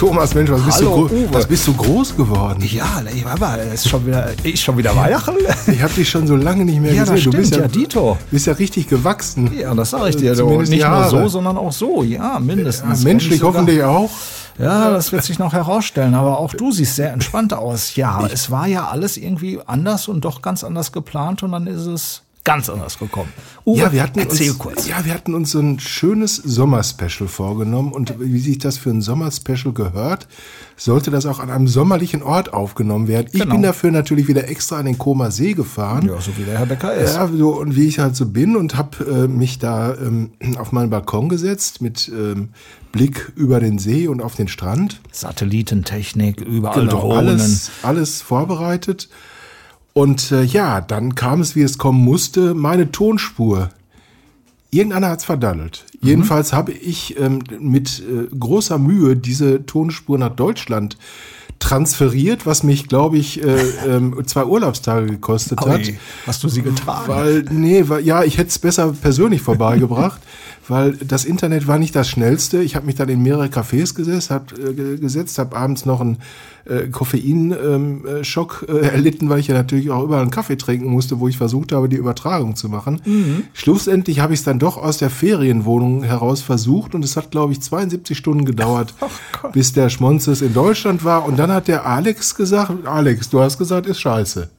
Ja, Thomas, Mensch, was, bist du, Hallo, Uwe. was bist du groß geworden? Ja, ich war es ist schon wieder, ist schon wieder Weihnachten. Ich habe dich schon so lange nicht mehr Ja, gesehen. du bist stimmt, ja, ja, Dito. bist ja richtig gewachsen. Ja, das sage ich dir. Du. Zumindest Nicht nur so, sondern auch so. Ja, mindestens. Menschlich nicht sogar- hoffentlich auch. Ja, das wird sich noch herausstellen. Aber auch du siehst sehr entspannt aus. Ja, es war ja alles irgendwie anders und doch ganz anders geplant und dann ist es ganz anders gekommen. Uwe, Ja, wir hatten erzähl uns, kurz. Ja, wir hatten uns so ein schönes Sommerspecial vorgenommen und wie sich das für ein Sommerspecial gehört, sollte das auch an einem sommerlichen Ort aufgenommen werden. Ich Genau. bin dafür natürlich wieder extra an den Koma See gefahren. Ja, so wie der Herr Becker ist. Ja, so und wie ich halt so bin und habe äh, mich da ähm, auf meinen Balkon gesetzt mit ähm, Blick über den See und auf den Strand. Satellitentechnik, überall Genau, Drohnen. alles, alles vorbereitet. Und äh, ja, dann kam es, wie es kommen musste, meine Tonspur. Irgendeiner hat's verdaddelt. Mhm. Jedenfalls habe ich ähm, mit äh, großer Mühe diese Tonspur nach Deutschland transferiert, was mich, glaube ich, äh, ähm, zwei Urlaubstage gekostet hat. Ui, hast du sie getragen? Weil, nee, weil, ja, ich hätte es besser persönlich vorbeigebracht, weil das Internet war nicht das schnellste. Ich habe mich dann in mehrere Cafés gesetzt, hab, äh, ge- gesetzt, habe abends noch einen äh, Koffeinschock ähm, äh, äh, erlitten, weil ich ja natürlich auch überall einen Kaffee trinken musste, wo ich versucht habe, die Übertragung zu machen. Schlussendlich habe ich es dann doch aus der Ferienwohnung heraus versucht und es hat, glaube ich, 72 Stunden gedauert, bis der Schmonzes in Deutschland war. Und dann hat der Alex gesagt, Alex, du hast gesagt, ist scheiße.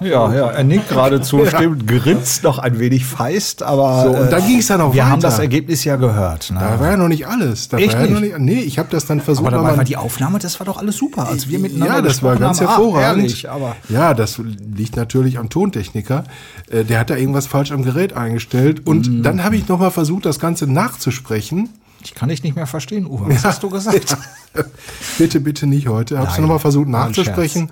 Ja, ja, er nickt geradezu, stimmt, grinst noch ein wenig feist, aber So, und dann äh, ging's dann auch wir haben weiter. das Ergebnis ja gehört. Ne? Da war ja noch nicht alles. Da Echt war ja noch nicht? nee, ich habe das dann versucht. aber dabei nochmal- war die Aufnahme, das war doch alles super, als wir miteinander ja, das war ganz haben. Ah, hervorragend. ehrlich, aber ja, das liegt natürlich am Tontechniker. Äh, Der hat da irgendwas falsch am Gerät eingestellt. Und Mhm. dann habe ich nochmal versucht, das Ganze nachzusprechen. ich kann dich nicht mehr verstehen, Uwe. Was hast du gesagt? bitte, bitte nicht heute. Habe es Nein, nochmal versucht nachzusprechen.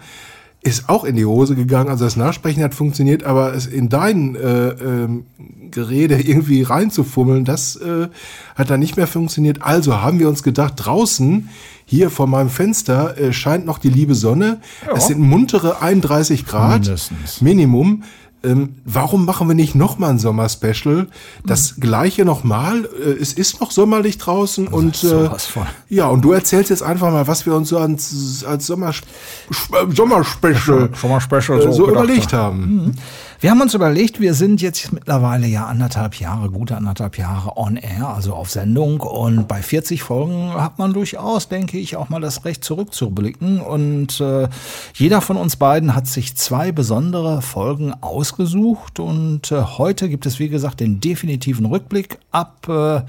Ist auch in die Hose gegangen. Also das Nachsprechen hat funktioniert, aber es in dein äh, ähm, Gerede irgendwie reinzufummeln, das äh, hat dann nicht mehr funktioniert. Also haben wir uns gedacht, draußen hier vor meinem Fenster äh, scheint noch die liebe Sonne. Es sind muntere 31 Grad Mindestens. Minimum. Ähm, warum machen wir nicht noch mal ein Sommerspecial? Das gleiche nochmal. Äh, es ist noch sommerlich draußen und äh, ja, und du erzählst jetzt einfach mal, was wir uns so als, als Sommer, Sommerspecial Sommerspecial äh, so überlegt haben. Wir haben uns überlegt, wir sind jetzt mittlerweile ja anderthalb Jahre, gute anderthalb Jahre on air, also auf Sendung. Und bei 40 Folgen hat man durchaus, denke ich, auch mal das Recht zurückzublicken. Und äh, jeder von uns beiden hat sich zwei besondere Folgen ausgesucht. Und äh, heute gibt es, wie gesagt, den definitiven Rückblick. Ab äh,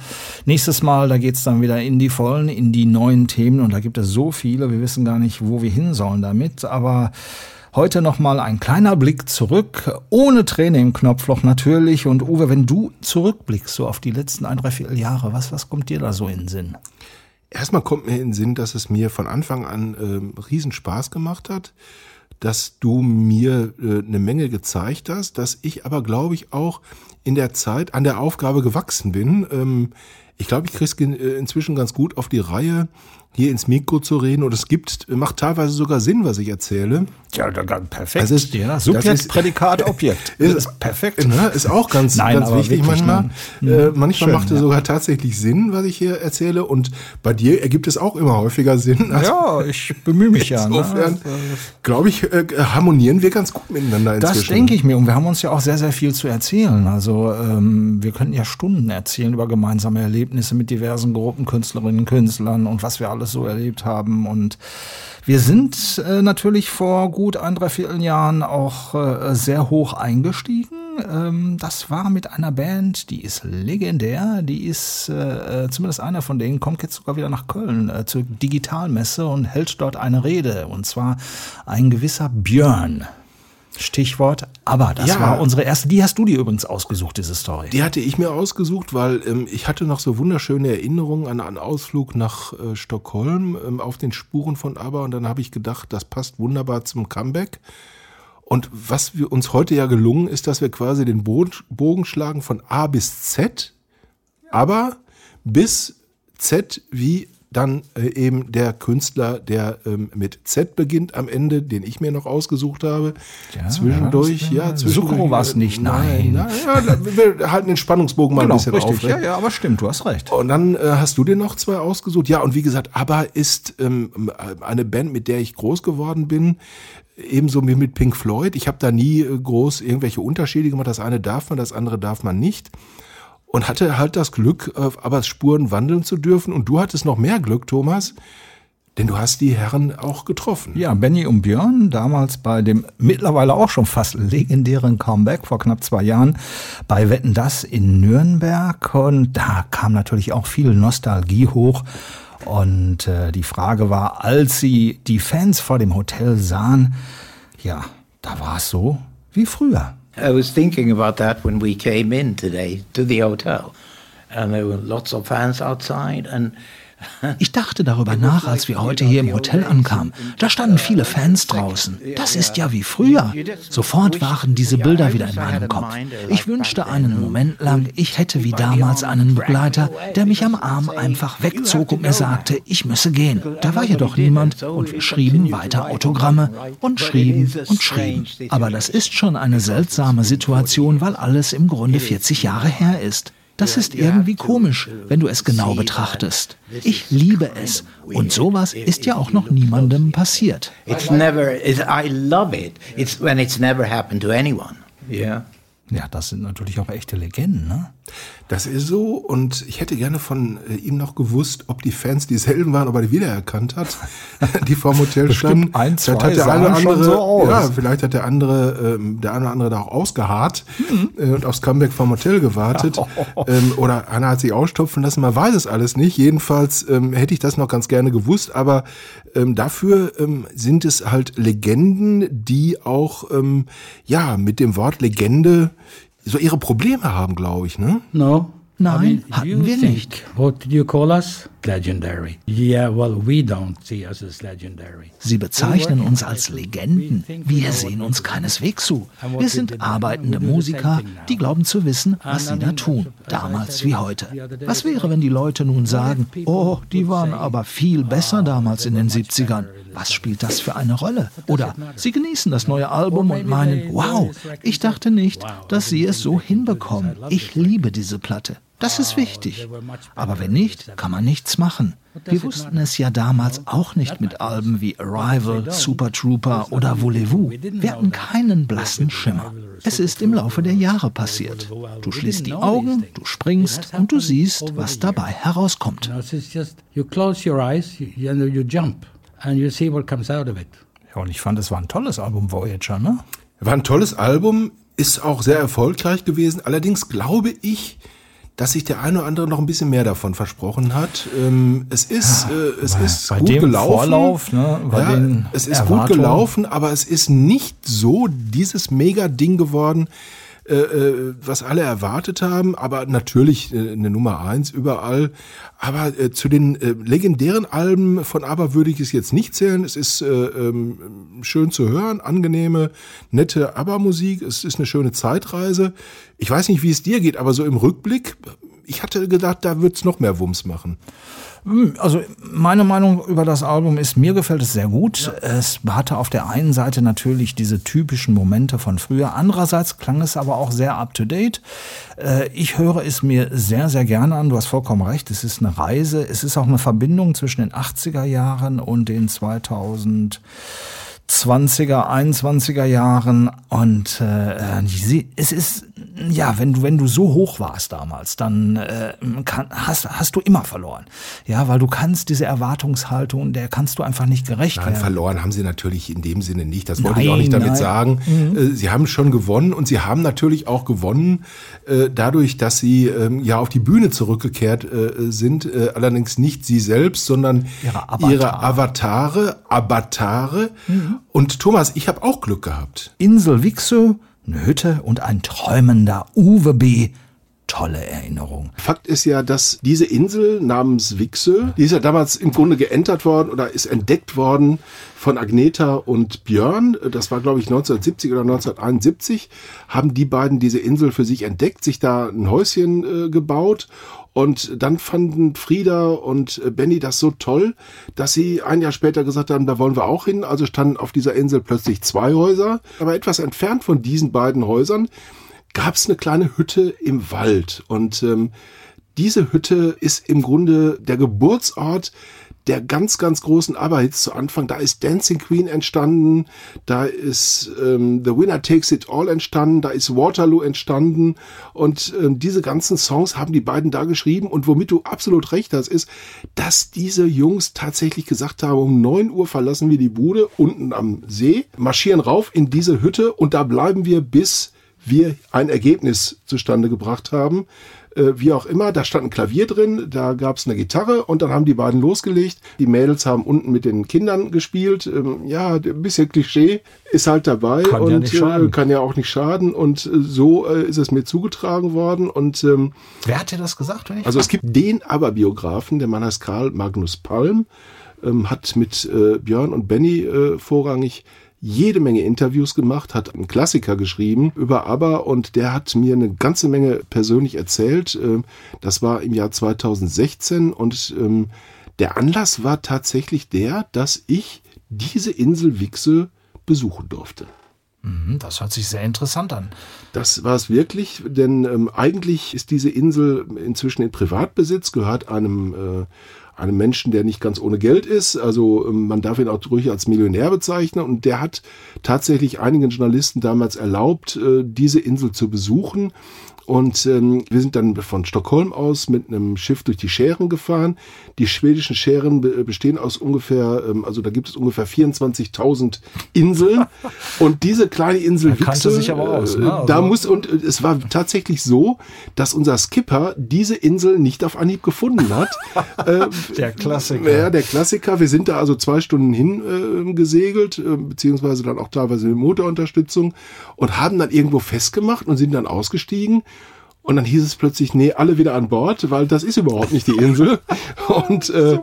nächstes Mal, da geht's dann wieder in die Vollen, in die neuen Themen. Und da gibt es so viele, wir wissen gar nicht, wo wir hin sollen damit. Aber Heute nochmal ein kleiner Blick zurück, ohne Träne im Knopfloch natürlich. Und Uwe, wenn du zurückblickst, so auf die letzten ein, dreiviertel Jahre, was, was kommt dir da so in den Sinn? Erstmal kommt mir in den Sinn, dass es mir von Anfang an ähm, riesen Spaß gemacht hat, dass du mir äh, eine Menge gezeigt hast, dass ich aber, glaube ich, auch in der Zeit an der Aufgabe gewachsen bin. Ähm, ich glaube, ich kriege es äh, inzwischen ganz gut auf die Reihe, hier ins Mikro zu reden. Und es gibt, macht teilweise sogar Sinn, was ich erzähle. Ja, perfekt. Das ist- ja, das Subjekt, ist- Prädikat, Objekt. Das ist perfekt. Ne, ist auch ganz, Nein, ganz wichtig wirklich, manchmal. nein. Äh, Mhm. manchmal Schön, macht es ja. sogar tatsächlich Sinn, was ich hier erzähle. Und bei dir ergibt es auch immer häufiger Sinn. Also Ja, ich bemühe mich ja. Ne? Insofern, glaube ich, äh, harmonieren wir ganz gut miteinander inzwischen. Das denke ich mir. Und wir haben uns ja auch sehr, sehr viel zu erzählen. Also ähm, wir könnten ja Stunden erzählen über gemeinsame Erlebnisse mit diversen Gruppen, Künstlerinnen, Künstlern und was wir alles so erlebt haben. Und wir sind äh, natürlich vor gut ein, dreiviertel Jahren auch äh, sehr hoch eingestiegen. Ähm, das war mit einer Band, die ist legendär. Die ist, äh, äh, zumindest einer von denen, kommt jetzt sogar wieder nach Köln äh, zur Digitalmesse und hält dort eine Rede. Und zwar ein gewisser Björn. Stichwort, aber das Ja. war unsere erste. Die hast du dir übrigens ausgesucht, diese Story. Die hatte ich mir ausgesucht, weil ähm, ich hatte noch so wunderschöne Erinnerungen an einen Ausflug nach äh, Stockholm ähm, auf den Spuren von ABBA und dann habe ich gedacht, das passt wunderbar zum Comeback. Und was wir uns heute ja gelungen ist, dass wir quasi den Bogen, Bogen schlagen von A bis Z, aber bis Z wie dann äh, eben der Künstler, der ähm, mit Z beginnt am Ende, den ich mir noch ausgesucht habe. Ja, zwischendurch, war ja, zwischendurch. Sukro war's nicht, nein. nein. ja, wir halten den Spannungsbogen mal ein bisschen auf. Ja, ja, aber stimmt, du hast recht. Und dann äh, hast du dir noch zwei ausgesucht. Ja, und wie gesagt, ABBA ist ähm, eine Band, mit der ich groß geworden bin. Ebenso wie mit Pink Floyd. Ich habe da nie äh, groß irgendwelche Unterschiede gemacht. Das eine darf man, das andere darf man nicht. Und hatte halt das Glück, auf ABBAs Spuren wandeln zu dürfen. Und du hattest noch mehr Glück, Thomas, denn du hast die Herren auch getroffen. Ja, Benny und Björn, damals bei dem mittlerweile auch schon fast legendären Comeback vor knapp zwei Jahren bei Wetten Das in Nürnberg. Und da kam natürlich auch viel Nostalgie hoch. Und äh, die Frage war, als sie die Fans vor dem Hotel sahen, ja, da war es so wie früher. I was thinking about that when we came in today to the hotel, and there were lots of fans outside, and Ich dachte darüber nach, als wir heute hier im Hotel ankamen. Da standen viele Fans draußen. Das ist ja wie früher. Sofort waren diese Bilder wieder in meinem Kopf. Ich wünschte einen Moment lang, ich hätte wie damals einen Begleiter, der mich am Arm einfach wegzog und mir sagte, ich müsse gehen. Da war jedoch niemand und wir schrieben weiter Autogramme und schrieben und schrieben. Aber das ist schon eine seltsame Situation, weil alles im Grunde 40 Jahre her ist. Das ist irgendwie komisch, wenn du es genau betrachtest. Ich liebe es. Und sowas ist ja auch noch niemandem passiert. it's never. It's, I love it. It's when it's never happened to anyone. Yeah. Ja, das sind natürlich auch echte Legenden, ne? Das ist so und ich hätte gerne von äh, ihm noch gewusst, ob die Fans dieselben waren, ob er die wiedererkannt hat, die vor dem Hotel standen. ein, zwei vielleicht hat der eine andere, so ja, vielleicht hat der andere, ähm, der eine oder andere da auch ausgeharrt Mhm. äh, und aufs Comeback vom Hotel gewartet. ähm, oder einer hat sich ausstopfen lassen, man weiß es alles nicht. Jedenfalls ähm, hätte ich das noch ganz gerne gewusst, aber ähm, dafür ähm, sind es halt Legenden, die auch ähm, ja mit dem Wort Legende so ihre Probleme haben, glaube ich, ne? No. Nein, hatten wir think, nicht. What did you call us? Sie bezeichnen uns als Legenden. Wir sehen uns keineswegs so. Wir sind arbeitende Musiker, die glauben zu wissen, was sie da tun. Damals wie heute. Was wäre, wenn die Leute nun sagen, oh, die waren aber viel besser damals in den 70ern. Was spielt das für eine Rolle? Oder sie genießen das neue Album und meinen, wow, ich dachte nicht, dass sie es so hinbekommen. Ich liebe diese Platte. Das ist wichtig. Aber wenn nicht, kann man nichts machen. Wir wussten es ja damals auch nicht mit Alben wie Arrival, Super Trooper oder Voulez-vous. Wir hatten keinen blassen Schimmer. Es ist im Laufe der Jahre passiert. Du schließt die Augen, du springst und du siehst, was dabei herauskommt. Ja, und ich fand, es war ein tolles Album Voyager, ne? War ein tolles Album, ist auch sehr erfolgreich gewesen. Allerdings glaube ich, dass sich der eine oder andere noch ein bisschen mehr davon versprochen hat. Ähm, es ist, äh, es ist gut gelaufen. Vorlauf, ne, ja, es ist gut gelaufen, aber es ist nicht so dieses Mega-Ding geworden, äh, äh, was alle erwartet haben. Aber natürlich äh, eine Nummer eins überall. Aber äh, zu den äh, legendären Alben von ABBA würde ich es jetzt nicht zählen. Es ist äh, ähm, schön zu hören, angenehme, nette ABBA-Musik. Es ist eine schöne Zeitreise. Ich weiß nicht, wie es dir geht, aber so im Rückblick, ich hatte gedacht, da wird's noch mehr Wumms machen. Also meine Meinung über das Album ist, mir gefällt es sehr gut. Es hatte auf der einen Seite natürlich diese typischen Momente von früher. Andererseits klang es aber auch sehr up-to-date. Äh, Ich höre es mir sehr, sehr gerne an. Du hast vollkommen recht. Es ist eine Reise. Es ist auch eine Verbindung zwischen den 80er Jahren und den 2000 20er, 21er Jahren und äh, es ist ja, wenn du wenn du so hoch warst damals, dann äh, kann, hast hast du immer verloren. Ja, weil du kannst diese Erwartungshaltung, der kannst du einfach nicht gerecht Nein, werden. verloren haben sie natürlich in dem Sinne nicht. Das wollte ich auch Nein, nicht damit nein. sagen. Äh, Sie haben schon gewonnen und sie haben natürlich auch gewonnen äh, dadurch, dass sie ähm, ja auf die Bühne zurückgekehrt äh, sind. Äh, allerdings nicht sie selbst, sondern Ihre Avatar. ihre Avatare, Avatare. Und Thomas, ich habe auch Glück gehabt. Insel Wixö, eine Hütte und ein träumender Uwe B. Tolle Erinnerung. Fakt ist ja, dass diese Insel namens Wixö, die ist ja damals im Grunde geentert worden oder ist entdeckt worden von Agneta und Björn. Das war, glaube ich, 1970 oder 1971, haben die beiden diese Insel für sich entdeckt, sich da ein Häuschen äh, gebaut und dann fanden Frieda und äh, Benny das so toll, dass sie ein Jahr später gesagt haben, da wollen wir auch hin. Also standen auf dieser Insel plötzlich zwei Häuser. Aber etwas entfernt von diesen beiden Häusern gab es eine kleine Hütte im Wald. Und ähm, diese Hütte ist im Grunde der Geburtsort der ganz, ganz großen ABBA-Hits zu Anfang. Da ist Dancing Queen entstanden, da ist ähm, The Winner Takes It All entstanden, da ist Waterloo entstanden und ähm, diese ganzen Songs haben die beiden da geschrieben und womit du absolut recht hast, ist, dass diese Jungs tatsächlich gesagt haben, um neun Uhr verlassen wir die Bude unten am See, marschieren rauf in diese Hütte und da bleiben wir bis wir ein Ergebnis zustande gebracht haben. Äh, wie auch immer, da stand ein Klavier drin, da gab es eine Gitarre und dann haben die beiden losgelegt. Die Mädels haben unten mit den Kindern gespielt. Ähm, ja, ein bisschen Klischee ist halt dabei Kann ja und nicht äh, schaden. kann ja auch nicht schaden. Und äh, so äh, ist es mir zugetragen worden. Und ähm, Wer hat dir das gesagt? Wenn ich also es gibt den Aber-Biografen, der Mann heißt Karl Magnus Palm, ähm, hat mit äh, Björn und Benny äh, vorrangig jede Menge Interviews gemacht, hat einen Klassiker geschrieben über ABBA und der hat mir eine ganze Menge persönlich erzählt. Ähm, Das war im Jahr 2016 und ähm, der Anlass war tatsächlich der, dass ich diese Insel Wichse besuchen durfte. Hm, Das hört sich sehr interessant an. Das war es wirklich, denn ähm, eigentlich ist diese Insel inzwischen in Privatbesitz, gehört einem, äh, einem Menschen, der nicht ganz ohne Geld ist. Also ähm, man darf ihn auch ruhig als Millionär bezeichnen. Und der hat tatsächlich einigen Journalisten damals erlaubt, äh, diese Insel zu besuchen. Und ähm, wir sind dann von Stockholm aus mit einem Schiff durch die Schären gefahren. Die schwedischen Schären be bestehen aus ungefähr, ähm, also da gibt es ungefähr 24.000 Inseln. und diese kleine Insel Wichse, sich aber aus, äh, ne? Also- da muss und äh, es war tatsächlich so, dass unser Skipper diese Insel nicht auf Anhieb gefunden hat. äh, Der Klassiker. ja, der Klassiker. Wir sind da also zwei Stunden hin äh, gesegelt, äh, beziehungsweise dann auch teilweise mit Motorunterstützung und haben dann irgendwo festgemacht und sind dann ausgestiegen. Und dann hieß es plötzlich, nee, alle wieder an Bord, weil das ist überhaupt nicht die Insel. Und äh,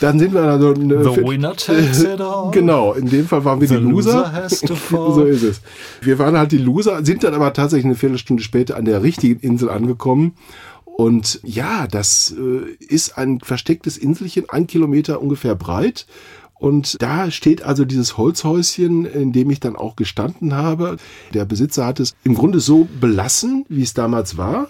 dann sind wir also eine The winner takes it all. Genau, in dem Fall waren wir The die Loser. loser has to fall. so ist es. Wir waren halt die Loser, sind dann aber tatsächlich eine Viertelstunde später an der richtigen Insel angekommen. Und ja, das äh, ist ein verstecktes Inselchen, ein Kilometer ungefähr breit. Und da steht also dieses Holzhäuschen, in dem ich dann auch gestanden habe. Der Besitzer hat es im Grunde so belassen, wie es damals war.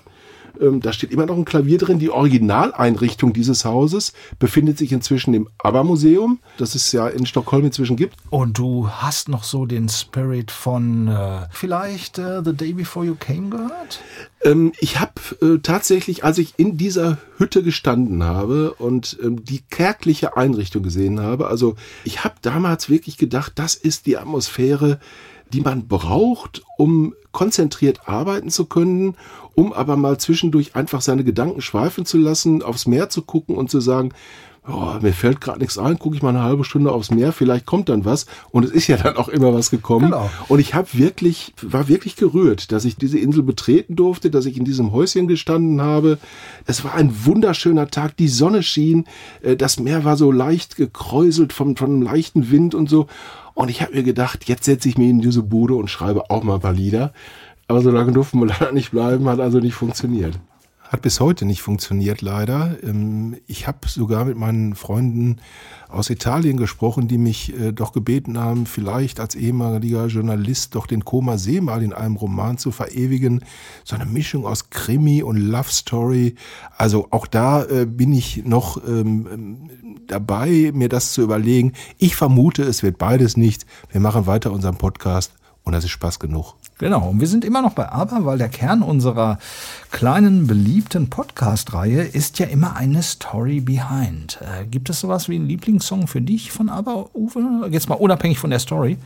Ähm, Da steht immer noch ein Klavier drin. Die Originaleinrichtung dieses Hauses befindet sich inzwischen im ABBA-Museum, das es ja in Stockholm inzwischen gibt. Und du hast noch so den Spirit von äh, vielleicht äh, The Day Before You Came gehört? Ähm, ich habe äh, tatsächlich, als ich in dieser Hütte gestanden habe und ähm, die kärgliche Einrichtung gesehen habe, also ich habe damals wirklich gedacht, das ist die Atmosphäre, die man braucht, um konzentriert arbeiten zu können, um aber mal zwischendurch einfach seine Gedanken schweifen zu lassen, aufs Meer zu gucken und zu sagen, oh, mir fällt gerade nichts ein, gucke ich mal eine halbe Stunde aufs Meer, vielleicht kommt dann was. Und es ist ja dann auch immer was gekommen. Genau. Und ich habe wirklich, war wirklich gerührt, dass ich diese Insel betreten durfte, dass ich in diesem Häuschen gestanden habe. Es war ein wunderschöner Tag, die Sonne schien, äh, das Meer war so leicht gekräuselt vom, von einem leichten Wind und so. Und ich habe mir gedacht, jetzt setze ich mich in diese Bude und schreibe auch mal ein paar Lieder. Aber so lange durften wir leider nicht bleiben, hat also nicht funktioniert. Hat bis heute nicht funktioniert, leider. Ähm, Ich habe sogar mit meinen Freunden aus Italien gesprochen, die mich äh, doch gebeten haben, vielleicht als ehemaliger Journalist doch den Koma See mal in einem Roman zu verewigen. So eine Mischung aus Krimi und Love Story. Also auch da äh, bin ich noch ähm, ähm, dabei, mir das zu überlegen. Ich vermute, es wird beides nicht. Wir machen weiter unseren Podcast und das ist Spaß genug. Genau, und wir sind immer noch bei ABBA, weil der Kern unserer kleinen, beliebten Podcast-Reihe ist ja immer eine Story behind. Äh, gibt es sowas wie einen Lieblingssong für dich von ABBA, Uwe? Jetzt mal unabhängig von der Story.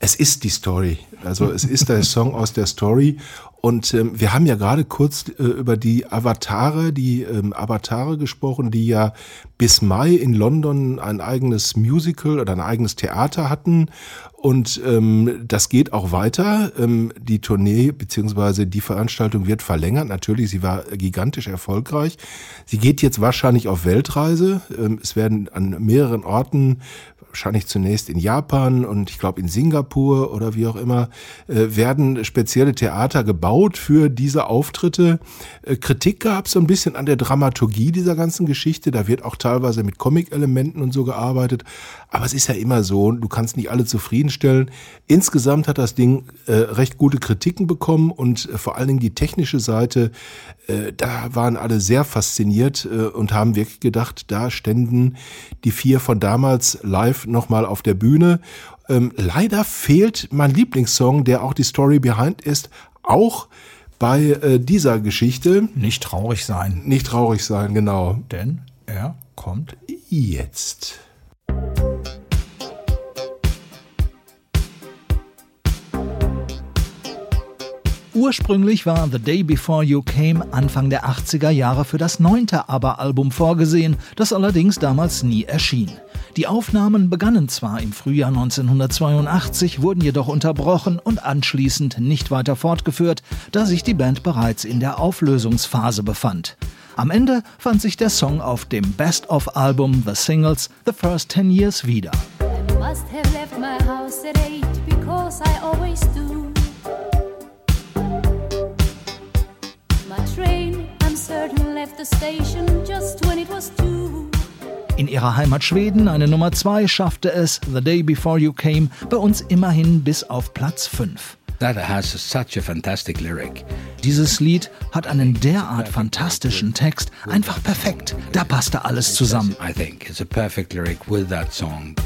Es ist die Story. Also es ist der Song aus der Story. Und ähm, wir haben ja gerade kurz äh, über die Avatare, die ähm, Avatare gesprochen, die ja bis Mai in London ein eigenes Musical oder ein eigenes Theater hatten. Und ähm, das geht auch weiter. Ähm, die Tournee beziehungsweise die Veranstaltung wird verlängert. Natürlich, sie war gigantisch erfolgreich. Sie geht jetzt wahrscheinlich auf Weltreise. Ähm, es werden an mehreren Orten wahrscheinlich zunächst in Japan und ich glaube in Singapur oder wie auch immer, äh, werden spezielle Theater gebaut für diese Auftritte. Äh, Kritik gab es so ein bisschen an der Dramaturgie dieser ganzen Geschichte. Da wird auch teilweise mit Comic-Elementen und so gearbeitet. Aber es ist ja immer so, du kannst nicht alle zufriedenstellen. Insgesamt hat das Ding äh, recht gute Kritiken bekommen und äh, vor allen Dingen die technische Seite, äh, da waren alle sehr fasziniert äh, und haben wirklich gedacht, da ständen die vier von damals live nochmal auf der Bühne. Ähm, leider fehlt mein Lieblingssong, der auch die Story behind ist, auch bei äh, dieser Geschichte. Nicht traurig sein, Nicht traurig sein, genau. denn er kommt Jetzt. Ursprünglich war The Day Before You Came Anfang der 80er Jahre für das neunte ABBA-Album vorgesehen, das allerdings damals nie erschien. Die Aufnahmen begannen zwar im Frühjahr 1982, wurden jedoch unterbrochen und anschließend nicht weiter fortgeführt, da sich die Band bereits in der Auflösungsphase befand. Am Ende fand sich der Song auf dem Best-of-Album The Singles The First Ten Years wieder. I must have left my house at eight because I always do. In ihrer Heimat Schweden, eine Nummer 2, schaffte es The Day Before You Came bei uns immerhin bis auf Platz 5. That has such a fantastic lyric. Dieses Lied hat einen derart fantastischen Text, einfach perfekt. Da passte alles zusammen. I think it's a perfect lyric with that song.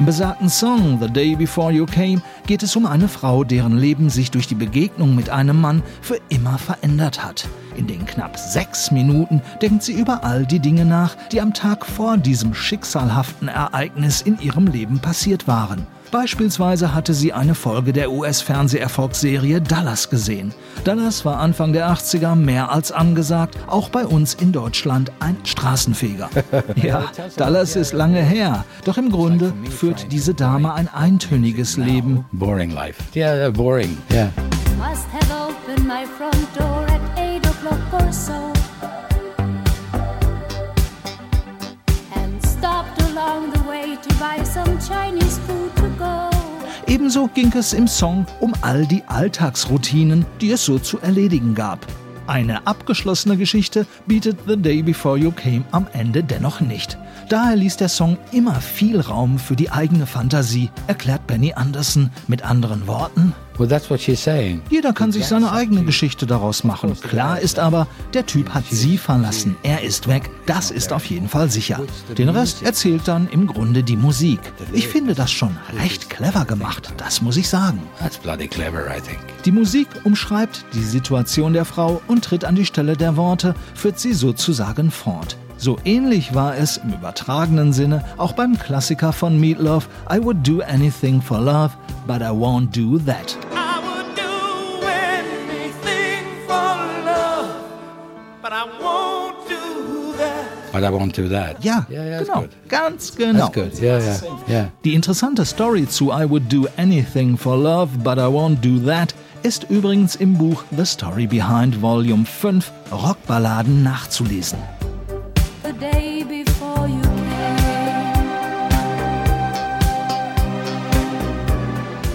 Im besagten Song The Day Before You Came geht es um eine Frau, deren Leben sich durch die Begegnung mit einem Mann für immer verändert hat. In den knapp sechs Minuten denkt sie über all die Dinge nach, die am Tag vor diesem schicksalhaften Ereignis in ihrem Leben passiert waren. Beispielsweise hatte sie eine Folge der US-Fernseherfolgsserie Dallas gesehen. Dallas war Anfang der 80er mehr als angesagt, auch bei uns in Deutschland ein Straßenfeger. Ja, Dallas ist lange her, doch im Grunde führt diese Dame ein eintöniges Leben. Boring life. Yeah, boring. Yeah. Must have opened my front door at eight o'clock or so. Ebenso ging es im Song um all die Alltagsroutinen, die es so zu erledigen gab. Eine abgeschlossene Geschichte bietet The Day Before You Came am Ende dennoch nicht. Daher ließ der Song immer viel Raum für die eigene Fantasie, erklärt Benny Anderson mit anderen Worten. Well, that's what she's saying. Jeder kann sich seine eigene Geschichte daraus machen. Klar ist aber, der Typ hat sie verlassen. Er ist weg. Das ist auf jeden Fall sicher. Den Rest erzählt dann im Grunde die Musik. Ich finde das schon recht clever gemacht, das muss ich sagen. That's bloody clever, I think. Die Musik umschreibt die Situation der Frau und tritt an die Stelle der Worte, führt sie sozusagen fort. So ähnlich war es im übertragenen Sinne auch beim Klassiker von Meatloaf I would do anything for love, but I won't do that. I would do anything for love, but I won't do that. But I won't do that. Ja, yeah, yeah, genau, good. ganz genau. That's good. Yeah, yeah, yeah. Die interessante Story zu I would do anything for love, but I won't do that ist übrigens im Buch The Story Behind Volume 5 Rockballaden nachzulesen.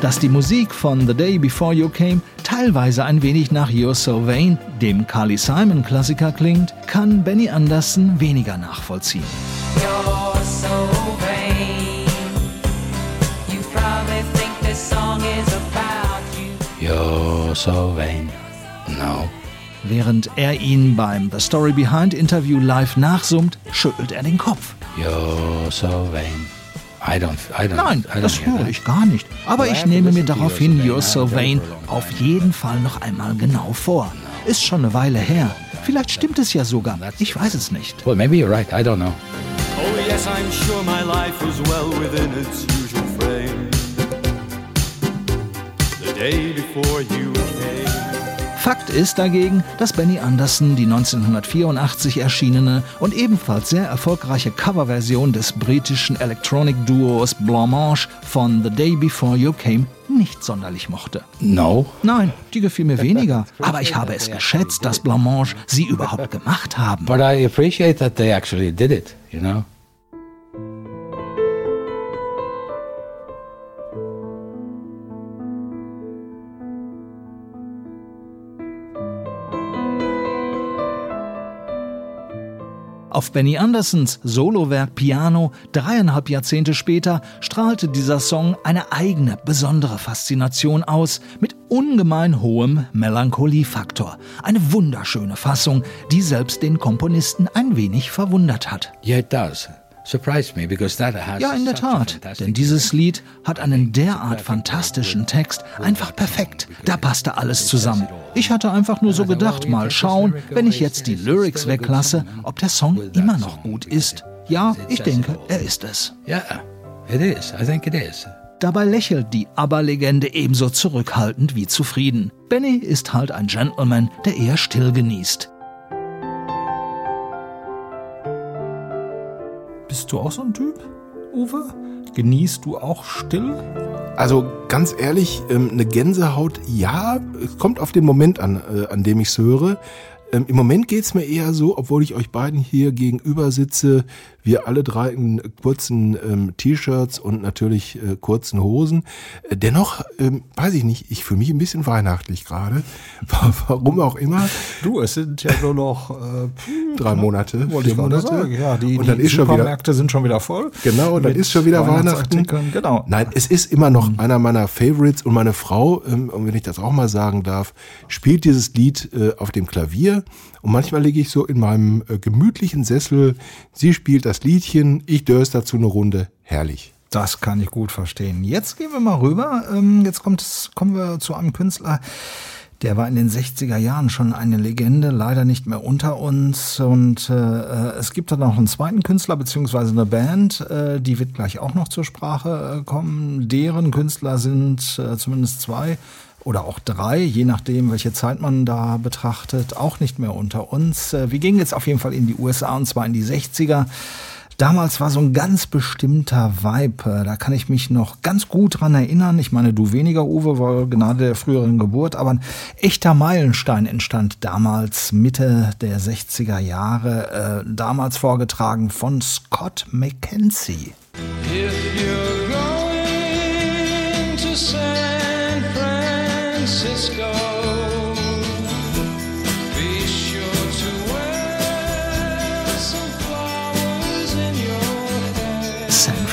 Dass die Musik von The Day Before You Came teilweise ein wenig nach You're So Vain, dem Carly Simon Klassiker klingt, kann Benny Anderson weniger nachvollziehen. You're so vain. You probably think this song is about you. You're so vain. No. Während er ihn beim The Story Behind Interview live nachsummt, schüttelt er den Kopf. You're so vain. I don't, I don't, Nein, I don't das höre that. ich gar nicht. Aber ich nehme mir daraufhin You're So Vain. Auf jeden Fall noch einmal genau vor. Ist schon eine Weile her. Vielleicht stimmt es ja sogar. Ich weiß es nicht. Well, maybe you're right. I don't know. Oh, yes, I'm sure my life was well within its usual frame. The day before you came. Fakt ist dagegen, dass Benny Anderson die 1984 erschienene und ebenfalls sehr erfolgreiche Coverversion des britischen Electronic-Duos Blancmange von The Day Before You Came nicht sonderlich mochte. No. Nein, die gefiel mir weniger, aber ich habe es geschätzt, dass Blancmange sie überhaupt gemacht haben. But I appreciate that they actually did it, you know? Auf Benny Andersons Solowerk Piano dreieinhalb Jahrzehnte später strahlte dieser Song eine eigene, besondere Faszination aus, mit ungemein hohem Melancholiefaktor. Eine wunderschöne Fassung, die selbst den Komponisten ein wenig verwundert hat. Yeah, it Ja, in der Tat. Denn dieses Lied hat einen derart fantastischen Text. Einfach perfekt. Da passte alles zusammen. Ich hatte einfach nur so gedacht, mal schauen, wenn ich jetzt die Lyrics weglasse, ob der Song immer noch gut ist. Ja, ich denke, er ist es. Yeah, it is. I think it is. Dabei lächelt die ABBA-Legende ebenso zurückhaltend wie zufrieden. Benny ist halt ein Gentleman, der eher still genießt. Bist du auch so ein Typ, Uwe? Genießt du auch still? Also ganz ehrlich, ähm, eine Gänsehaut, ja, es kommt auf den Moment an, äh, an dem ich es höre. Ähm, Im Moment geht's mir eher so, obwohl ich euch beiden hier gegenüber sitze, wir alle drei in kurzen ähm, T-Shirts und natürlich äh, kurzen Hosen. Äh, dennoch, ähm, weiß ich nicht, ich fühle mich ein bisschen weihnachtlich gerade. Warum auch immer. Du, es sind ja nur noch äh, Drei Monate, vier Monate. sagen. Ja, die, und dann die ist schon wieder Supermärkte sind schon wieder voll. Genau, dann Mit ist schon wieder Weihnachten. Genau. Nein, es ist immer noch einer meiner Favorites und meine Frau, ähm, und wenn ich das auch mal sagen darf, spielt dieses Lied äh, auf dem Klavier und manchmal liege ich so in meinem äh, gemütlichen Sessel, sie spielt das Liedchen, ich dös dazu eine Runde, herrlich. Das kann ich gut verstehen. Jetzt gehen wir mal rüber. Ähm, Jetzt kommt kommen wir zu einem Künstler, der war in den 60er Jahren schon eine Legende, leider nicht mehr unter uns. Und äh, äh, es gibt dann noch einen zweiten Künstler beziehungsweise eine Band, äh, die wird gleich auch noch zur Sprache äh, kommen. Deren Künstler sind äh, zumindest zwei oder auch drei, je nachdem, welche Zeit man da betrachtet, auch nicht mehr unter uns. Äh, Wir gehen jetzt auf jeden Fall in die USA und zwar in die 60er. Damals war so ein ganz bestimmter Vibe. äh, Da kann ich mich noch ganz gut dran erinnern. Ich meine, du weniger, Uwe, weil Gnade der früheren Geburt. Aber ein echter Meilenstein entstand damals Mitte der 60er Jahre. Äh, damals vorgetragen von Scott McKenzie.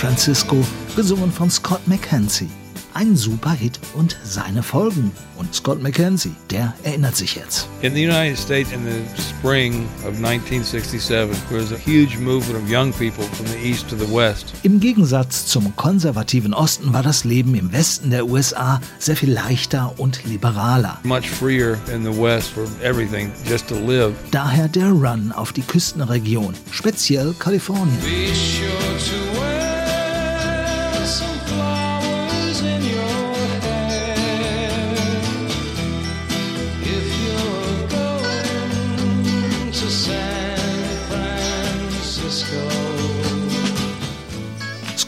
Francisco, gesungen von Scott McKenzie. Ein super Hit und seine Folgen. Und Scott McKenzie, der erinnert sich jetzt. In the United States, in the spring of 1967, there was a huge movement of young people from the east to the west. Im Gegensatz zum konservativen Osten war das Leben im Westen der USA sehr viel leichter und liberaler. Much freer in the west for everything, just to live. Daher der Run auf die Küstenregion, speziell Kalifornien.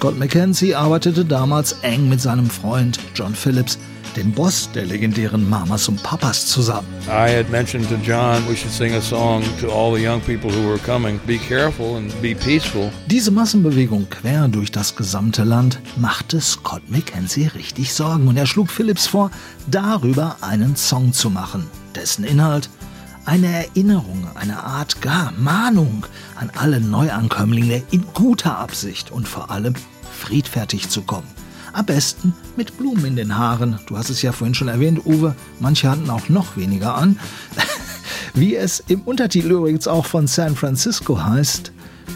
Scott McKenzie arbeitete damals eng mit seinem Freund John Phillips, dem Boss der legendären Mamas und Papas, zusammen. I had mentioned to John we should sing a song to all the young people who were coming. Be careful and be peaceful. Diese Massenbewegung quer durch das gesamte Land machte Scott McKenzie richtig Sorgen und er schlug Phillips vor, darüber einen Song zu machen, dessen Inhalt eine Erinnerung, eine Art gar Mahnung an alle Neuankömmlinge in guter Absicht und vor allem friedfertig zu kommen. Am besten mit Blumen in den Haaren. Du hast es ja vorhin schon erwähnt, Uwe. Manche hatten auch noch weniger an. Wie es im Untertitel übrigens auch von San Francisco heißt,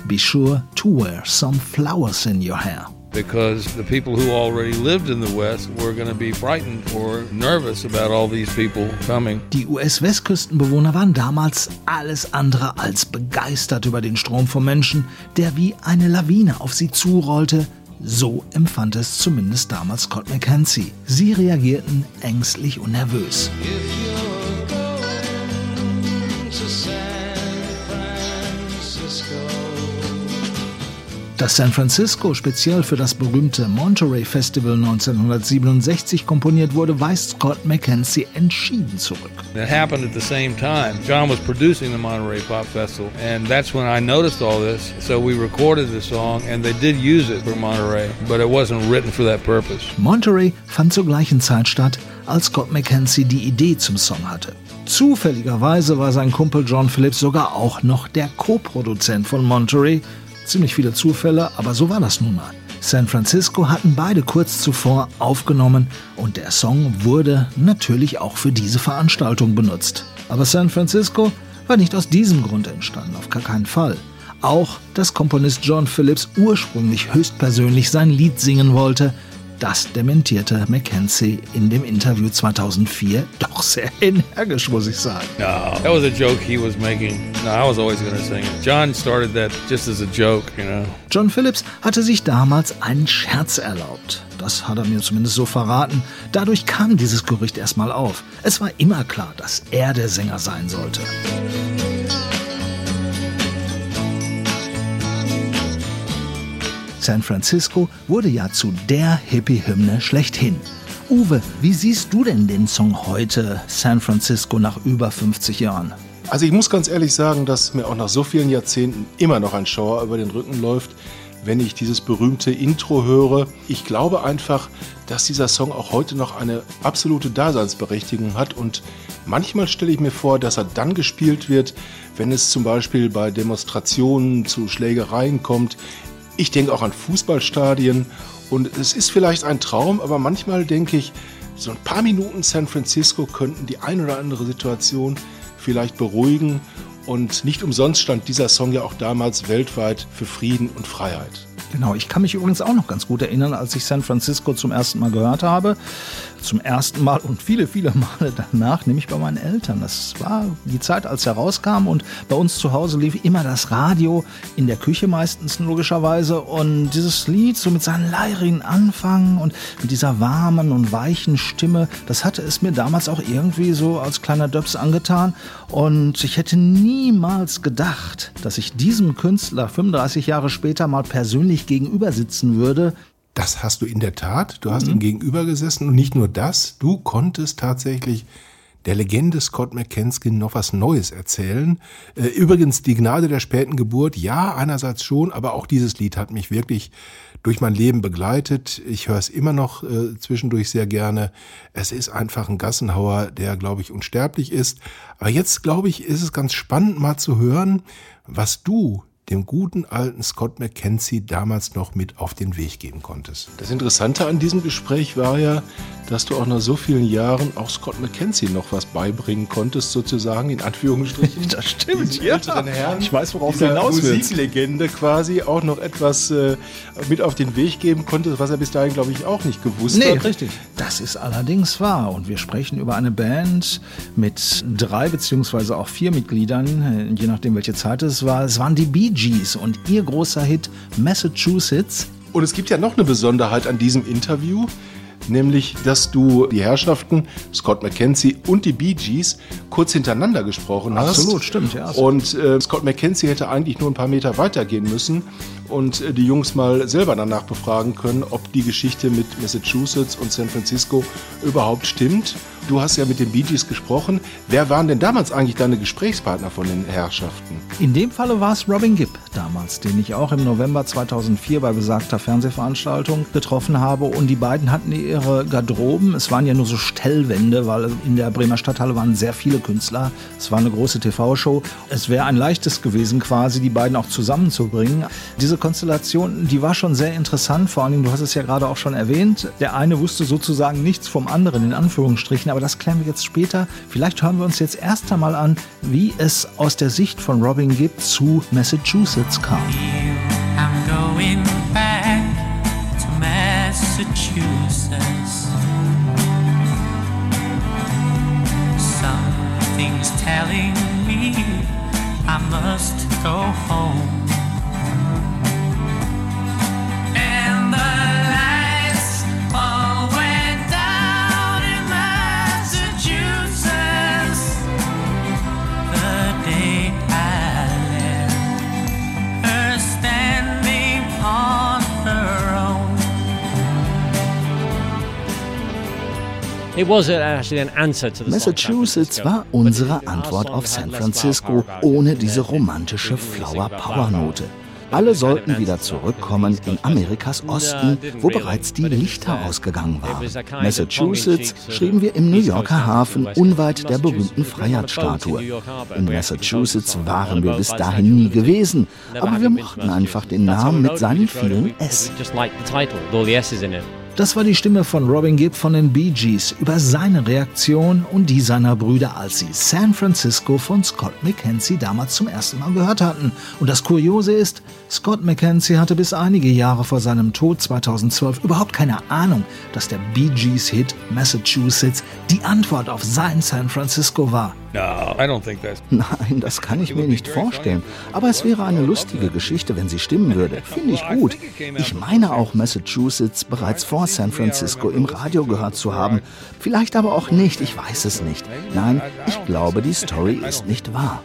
Be sure to wear some flowers in your hair. because the people who already lived in the West were going to be frightened or nervous about all these people coming. Die US-Westküstenbewohner waren damals alles andere als begeistert über den Strom von Menschen, der wie eine Lawine auf sie zurollte. So empfand es zumindest damals Scott McKenzie. Sie reagierten ängstlich und nervös. Dass San Francisco speziell für das berühmte Monterey Festival 1967 komponiert wurde, weist Scott McKenzie entschieden zurück. It happened at the same time. John was producing the Monterey Pop Festival, and that's when I noticed all this. So we recorded the song, and they did use it for Monterey, but it wasn't written for that purpose. Monterey fand zur gleichen Zeit statt, als Scott McKenzie die Idee zum Song hatte. Zufälligerweise war sein Kumpel John Phillips sogar auch noch der Co-Produzent von Monterey. Ziemlich viele Zufälle, aber so war das nun mal. San Francisco hatten beide kurz zuvor aufgenommen und der Song wurde natürlich auch für diese Veranstaltung benutzt. Aber San Francisco war nicht aus diesem Grund entstanden, auf gar keinen Fall. Auch, dass Komponist John Phillips ursprünglich höchstpersönlich sein Lied singen wollte, das dementierte Mackenzie in dem Interview 2004 doch sehr energisch, muss ich sagen. No, that was a joke he was making. No, I was always to sing it. John started that just as a joke, you know. John Phillips hatte sich damals einen Scherz erlaubt. Das hat er mir zumindest so verraten. Dadurch kam dieses Gerücht erstmal auf. Es war immer klar, dass er der Sänger sein sollte. San Francisco wurde ja zu der Hippie-Hymne schlechthin. Uwe, wie siehst du denn den Song heute, San Francisco, nach über 50 Jahren? Also ich muss ganz ehrlich sagen, dass mir auch nach so vielen Jahrzehnten immer noch ein Schauer über den Rücken läuft, wenn ich dieses berühmte Intro höre. Ich glaube einfach, dass dieser Song auch heute noch eine absolute Daseinsberechtigung hat und manchmal stelle ich mir vor, dass er dann gespielt wird, wenn es zum Beispiel bei Demonstrationen zu Schlägereien kommt. Ich denke auch an Fußballstadien und es ist vielleicht ein Traum, aber manchmal denke ich, so ein paar Minuten San Francisco könnten die ein oder andere Situation vielleicht beruhigen und nicht umsonst stand dieser Song ja auch damals weltweit für Frieden und Freiheit. Genau, ich kann mich übrigens auch noch ganz gut erinnern, als ich San Francisco zum ersten Mal gehört habe. Zum ersten Mal und viele, viele Male danach, nämlich bei meinen Eltern. Das war die Zeit, als er rauskam und bei uns zu Hause lief immer das Radio, in der Küche meistens logischerweise. Und dieses Lied, so mit seinen leirigen Anfang und mit dieser warmen und weichen Stimme, das hatte es mir damals auch irgendwie so als kleiner Döps angetan. Und ich hätte niemals gedacht, dass ich diesem Künstler 35 Jahre später mal persönlich gegenüber sitzen würde. Das hast du in der Tat. Du hast ihm gegenüber gesessen und nicht nur das, du konntest tatsächlich der Legende Scott McKenzie noch was Neues erzählen. Äh, Übrigens die Gnade der späten Geburt, ja, einerseits schon, aber auch dieses Lied hat mich wirklich durch mein Leben begleitet. Ich höre es immer noch äh, zwischendurch sehr gerne. Es ist einfach ein Gassenhauer, der, glaube ich, unsterblich ist. Aber jetzt, glaube ich, ist es ganz spannend mal zu hören, was du dem guten alten Scott McKenzie damals noch mit auf den Weg geben konntest. Das Interessante an diesem Gespräch war ja, dass du auch nach so vielen Jahren auch Scott McKenzie noch was beibringen konntest, sozusagen, in Anführungsstrichen. Das stimmt, ja. Herrn, Ich weiß, worauf du hinaus willst. Musiklegende quasi auch noch etwas äh, mit auf den Weg geben konntest, was er bis dahin, glaube ich, auch nicht gewusst Nee, hat. richtig. Das ist allerdings wahr. Und wir sprechen über eine Band mit drei beziehungsweise auch vier Mitgliedern, äh, je nachdem welche Zeit es war. Es waren die Bee Gees und ihr großer Hit Massachusetts. Und es gibt ja noch eine Besonderheit an diesem Interview, nämlich, dass du die Herrschaften Scott McKenzie und die Bee Gees kurz hintereinander gesprochen hast. Absolut, stimmt, ja. Und äh, Scott McKenzie hätte eigentlich nur ein paar Meter weitergehen müssen und äh, die Jungs mal selber danach befragen können, ob die Geschichte mit Massachusetts und San Francisco überhaupt stimmt. Du hast ja mit den Bee Gees gesprochen. Wer waren denn damals eigentlich deine Gesprächspartner von den Herrschaften? In dem Falle war es Robin Gibb damals, den ich auch im November 2004 bei besagter Fernsehveranstaltung getroffen habe. Und die beiden hatten ihre Garderoben. Es waren ja nur so Stellwände, weil in der Bremer Stadthalle waren sehr viele Künstler. Es war eine große TV-Show. Es wäre ein leichtes gewesen, quasi die beiden auch zusammenzubringen. Diese Konstellation, die war schon sehr interessant. Vor allen Dingen, du hast es ja gerade auch schon erwähnt. Der eine wusste sozusagen nichts vom anderen, in Anführungsstrichen. Aber das klären wir jetzt später. Vielleicht hören wir uns jetzt erst einmal an, wie es aus der Sicht von Robin Gibb zu Massachusetts kam. I'm going back to Massachusetts. Something's telling me I must go home. Massachusetts war unsere Antwort auf San Francisco ohne diese romantische Flower Power Note. Alle sollten wieder zurückkommen in Amerikas Osten, wo bereits die Lichter ausgegangen waren. Massachusetts schrieben wir im New Yorker Hafen unweit der berühmten Freiheitsstatue. In Massachusetts waren wir bis dahin nie gewesen, aber wir mochten einfach den Namen mit seinen vielen S. Das war die Stimme von Robin Gibb von den Bee Gees über seine Reaktion und die seiner Brüder, als sie San Francisco von Scott McKenzie damals zum ersten Mal gehört hatten. Und das Kuriose ist, Scott McKenzie hatte bis einige Jahre vor seinem Tod 2012 überhaupt keine Ahnung, dass der Bee Gees Hit Massachusetts die Antwort auf sein San Francisco war. No, I don't think that's. Nein, das kann ich mir nicht vorstellen. Aber es wäre eine lustige Geschichte, wenn sie stimmen würde. Finde ich gut. Ich meine auch Massachusetts bereits vor San Francisco im Radio gehört zu haben. Vielleicht aber auch nicht, ich weiß es nicht. Nein, ich glaube, die Story ist nicht wahr.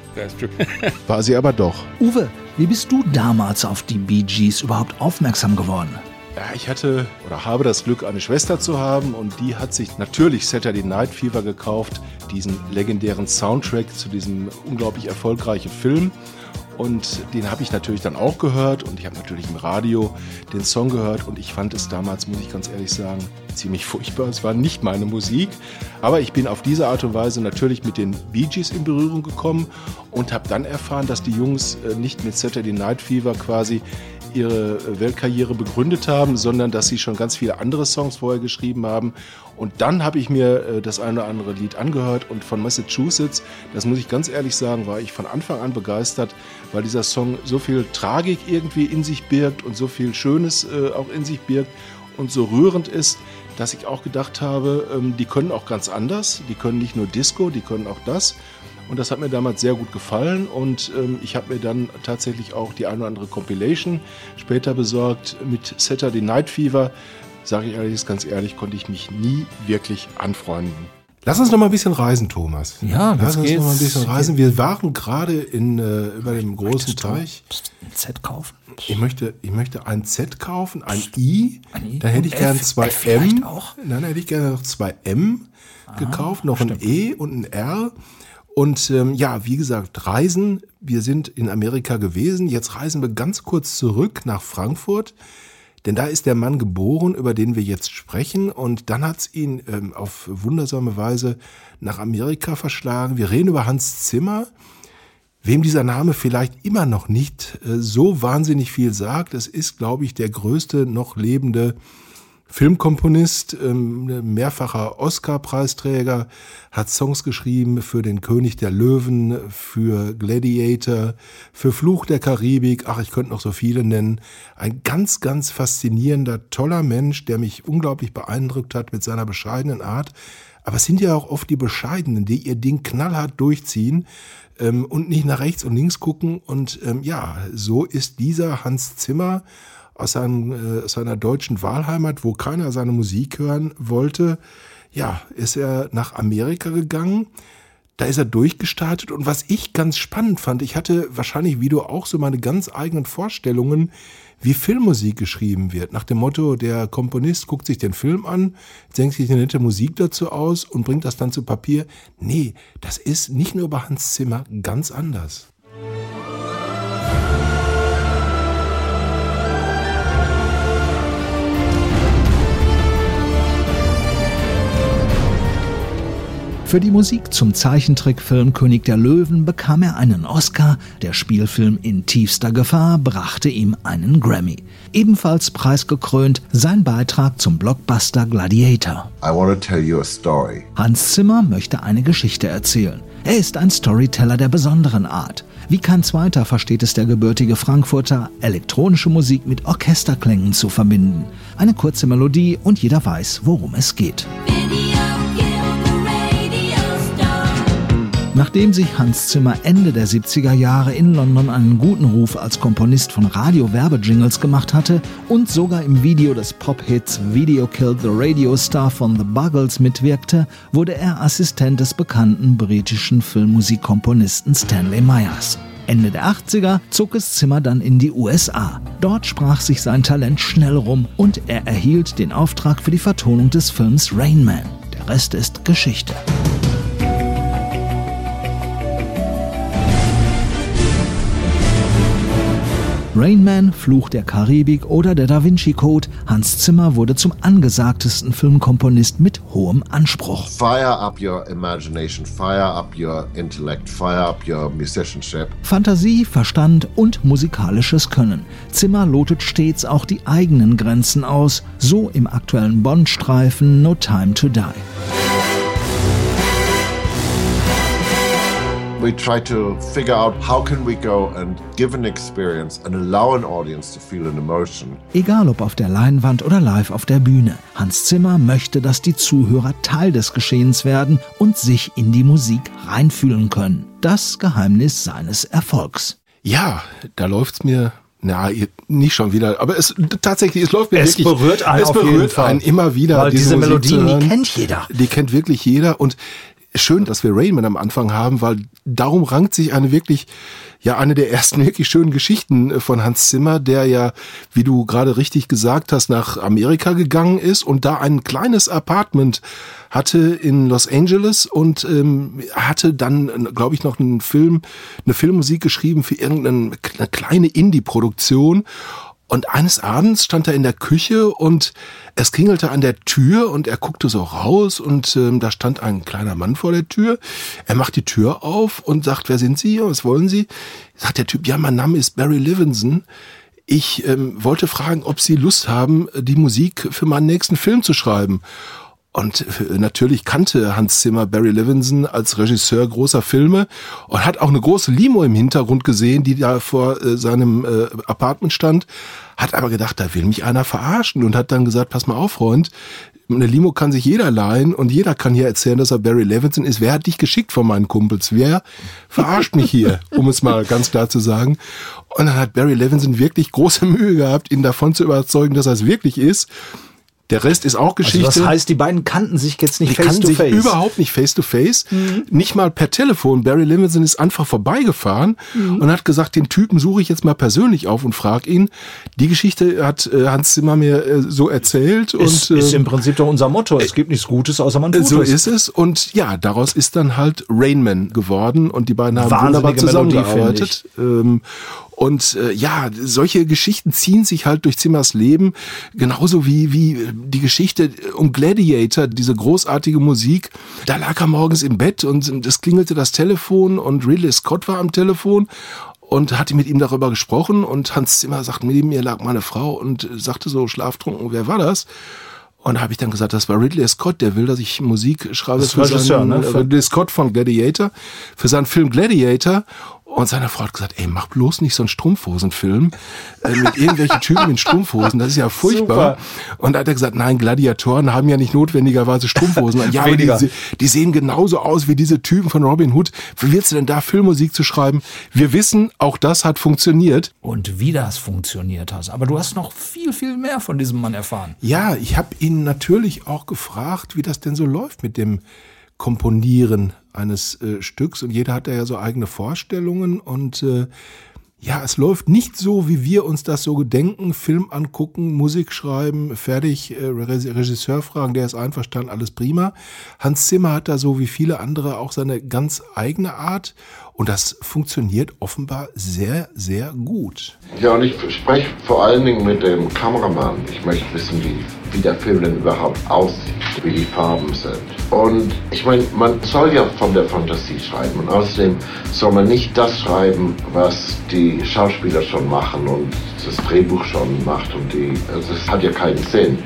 War sie aber doch. Uwe, wie bist du damals auf die Bee Gees überhaupt aufmerksam geworden? Ja, ich hatte oder habe das Glück, eine Schwester zu haben und die hat sich natürlich Saturday Night Fever gekauft, diesen legendären Soundtrack zu diesem unglaublich erfolgreichen Film. Und den habe ich natürlich dann auch gehört und ich habe natürlich im Radio den Song gehört und ich fand es damals, muss ich ganz ehrlich sagen, ziemlich furchtbar. Es war nicht meine Musik, aber ich bin auf diese Art und Weise natürlich mit den Bee Gees in Berührung gekommen und habe dann erfahren, dass die Jungs äh, nicht mit Saturday Night Fever quasi ihre äh, Weltkarriere begründet haben, sondern dass sie schon ganz viele andere Songs vorher geschrieben haben. Und dann habe ich mir äh, das eine oder andere Lied angehört und von Massachusetts, das muss ich ganz ehrlich sagen, war ich von Anfang an begeistert, weil dieser Song so viel Tragik irgendwie in sich birgt und so viel Schönes äh, auch in sich birgt und so rührend ist, dass ich auch gedacht habe, ähm, die können auch ganz anders, die können nicht nur Disco, die können auch das. Und das hat mir damals sehr gut gefallen und ähm, ich habe mir dann tatsächlich auch die eine oder andere Compilation später besorgt mit Saturday Night Fever. Sage ich allerdings ganz ehrlich, konnte ich mich nie wirklich anfreunden. Lass uns noch mal ein bisschen reisen, Thomas. Ja, Lass uns geht's. noch mal ein bisschen reisen. Wir waren gerade in äh, über dem großen Teich. Ein Z kaufen? Ich möchte, ich möchte ein Z kaufen, ein I. Ein I? Dann hätte ich Und gern F? zwei F M. auch? Dann hätte ich gerne noch zwei M gekauft, noch ein E und ein R. Und ähm, ja, wie gesagt, Reisen. Wir sind in Amerika gewesen. Jetzt reisen wir ganz kurz zurück nach Frankfurt. Denn da ist der Mann geboren, über den wir jetzt sprechen. Und dann hat's ihn ähm, auf wundersame Weise nach Amerika verschlagen. Wir reden über Hans Zimmer. Wem dieser Name vielleicht immer noch nicht äh, so wahnsinnig viel sagt, es ist, glaube ich, der größte noch lebende Filmkomponist, ähm, mehrfacher Oscar-Preisträger, hat Songs geschrieben für den König der Löwen, für Gladiator, für Fluch der Karibik, ach, ich könnte noch so viele nennen. Ein ganz, ganz faszinierender, toller Mensch, der mich unglaublich beeindruckt hat mit seiner bescheidenen Art. Aber es sind ja auch oft die Bescheidenen, die ihr Ding knallhart durchziehen ähm, und nicht nach rechts und links gucken. Und ähm, ja, so ist dieser Hans Zimmer aus, seinem, äh, seiner deutschen Wahlheimat, wo keiner seine Musik hören wollte, ja, ist er nach Amerika gegangen. Da ist er durchgestartet und was ich ganz spannend fand, ich hatte wahrscheinlich wie du auch so meine ganz eigenen Vorstellungen, wie Filmmusik geschrieben wird. Nach dem Motto, der Komponist guckt sich den Film an, denkt sich eine nette Musik dazu aus und bringt das dann zu Papier. Nee, das ist nicht nur bei Hans Zimmer ganz anders. Für die Musik zum Zeichentrickfilm König der Löwen bekam er einen Oscar, der Spielfilm In tiefster Gefahr brachte ihm einen Grammy. Ebenfalls preisgekrönt sein Beitrag zum Blockbuster Gladiator. I want to tell you a story. Hans Zimmer möchte eine Geschichte erzählen. Er ist ein Storyteller der besonderen Art. Wie kein zweiter versteht es der gebürtige Frankfurter, elektronische Musik mit Orchesterklängen zu verbinden. Eine kurze Melodie und jeder weiß, worum es geht. Nachdem sich Hans Zimmer Ende der 70er Jahre in London einen guten Ruf als Komponist von Radio-Werbejingles gemacht hatte und sogar im Video des Pop-Hits Video Killed the Radio Star von The Buggles mitwirkte, wurde er Assistent des bekannten britischen Filmmusikkomponisten Stanley Myers. Ende der 80er zog es Zimmer dann in die USA. Dort sprach sich sein Talent schnell rum und er erhielt den Auftrag für die Vertonung des Films Rain Man. Der Rest ist Geschichte. Rain Man, Fluch der Karibik oder der Da Vinci Code, Hans Zimmer wurde zum angesagtesten Filmkomponist mit hohem Anspruch. Fire up your imagination, fire up your intellect, fire up your musicianship. Fantasie, Verstand und musikalisches Können. Zimmer lotet stets auch die eigenen Grenzen aus, so im aktuellen Bond-Streifen No Time to Die. We try to figure out how can we go and give an experience and allow an audience to feel an emotion. Egal ob auf der Leinwand oder live auf der Bühne, Hans Zimmer möchte, dass die Zuhörer Teil des Geschehens werden und sich in die Musik reinfühlen können. Das Geheimnis seines Erfolgs. Ja, da läuft's mir na, nicht schon wieder, aber es tatsächlich, es läuft mir Es wirklich, berührt einen es auf jeden berührt Fall. einen immer wieder. Weil diese Musik Melodien, die kennt jeder. Die kennt wirklich jeder und schön, dass wir Rainman am Anfang haben, weil darum rankt sich eine wirklich, ja, eine der ersten wirklich schönen Geschichten äh, von Hans Zimmer, der ja, wie du gerade richtig gesagt hast, nach Amerika gegangen ist und da ein kleines Apartment hatte in Los Angeles und ähm, hatte dann, glaube ich, noch einen Film, eine Filmmusik geschrieben für irgendeine eine kleine Indie-Produktion. Und eines Abends stand er in der Küche und es klingelte an der Tür und er guckte so raus und ähm, da stand ein kleiner Mann vor der Tür. Er macht die Tür auf und sagt, wer sind Sie? Was wollen Sie? Sagt der Typ, ja, mein Name ist Barry Levinson. Ich ähm, wollte fragen, ob Sie Lust haben, die Musik für meinen nächsten Film zu schreiben. Und äh, natürlich kannte Hans Zimmer Barry Levinson als Regisseur großer Filme und hat auch eine große Limo im Hintergrund gesehen, die da vor äh, seinem äh, Apartment stand, hat aber gedacht, da will mich einer verarschen und hat dann gesagt, pass mal auf, Freund, eine Limo kann sich jeder leihen und jeder kann hier erzählen, dass er Barry Levinson ist. Wer hat dich geschickt von meinen Kumpels? Wer verarscht mich hier, um es mal ganz klar zu sagen? Und dann hat Barry Levinson wirklich große Mühe gehabt, ihn davon zu überzeugen, dass er es wirklich ist. Der Rest ist auch Geschichte. Also das heißt, die beiden kannten sich jetzt nicht Die face kannten to sich face. überhaupt nicht face to face, nicht mal per Telefon. Barry Levinson ist einfach vorbeigefahren Mhm. und hat gesagt, den Typen suche ich jetzt mal persönlich auf und frag ihn. Die Geschichte hat äh, Hans Zimmer mir äh, so erzählt Ist, und ist ähm, im Prinzip doch unser Motto. Es gibt nichts Gutes, außer man tut so es. ist es. Und ja, daraus ist dann halt Rainman geworden und die beiden haben Wahnsinnige wunderbar Melodie, zusammengearbeitet. Ähm, und äh, ja, solche Geschichten ziehen sich halt durch Zimmers Leben, genauso wie, wie die Geschichte um Gladiator, diese großartige Musik. Da lag er morgens im Bett und es klingelte das Telefon und Ridley Scott war am Telefon und hatte mit ihm darüber gesprochen und Hans Zimmer sagt, neben mir lag meine Frau und sagte so schlaftrunken, wer war das? Und da habe ich dann gesagt, das war Ridley Scott, der will, dass ich Musik schreibe Das für Regisseur, seinen, ne? äh, Ridley Scott von Gladiator, für seinen Film Gladiator. Und seine Frau hat gesagt, ey, mach bloß nicht so einen Strumpfhosenfilm äh, mit irgendwelchen Typen in Strumpfhosen, das ist ja furchtbar. Und da hat er gesagt, nein, Gladiatoren haben ja nicht notwendigerweise Strumpfhosen. Ja, aber die, die sehen genauso aus wie diese Typen von Robin Hood. Wie willst du denn da Filmmusik zu schreiben? Wir wissen, auch das hat funktioniert. Und wie das funktioniert hat. Aber du hast noch viel, viel mehr von diesem Mann erfahren. Ja, ich habe ihn natürlich auch gefragt, wie das denn so läuft mit dem Komponieren eines äh, Stücks. Und jeder hat da ja so eigene Vorstellungen. Und äh, ja, es läuft nicht so, wie wir uns das so gedenken. Film angucken, Musik schreiben, fertig, äh, Re- Regisseur fragen, der ist einverstanden, alles prima. Hans Zimmer hat da so wie viele andere auch seine ganz eigene Art. Und das funktioniert offenbar sehr, sehr gut. Ja, und ich spreche vor allen Dingen mit dem Kameramann. Ich möchte wissen, wie, wie der Film denn überhaupt aussieht, wie die Farben sind. Und ich meine, man soll ja von der Fantasie schreiben. Und außerdem soll man nicht das schreiben, was die Schauspieler schon machen und das Drehbuch schon macht. Und die, also das hat ja keinen Sinn.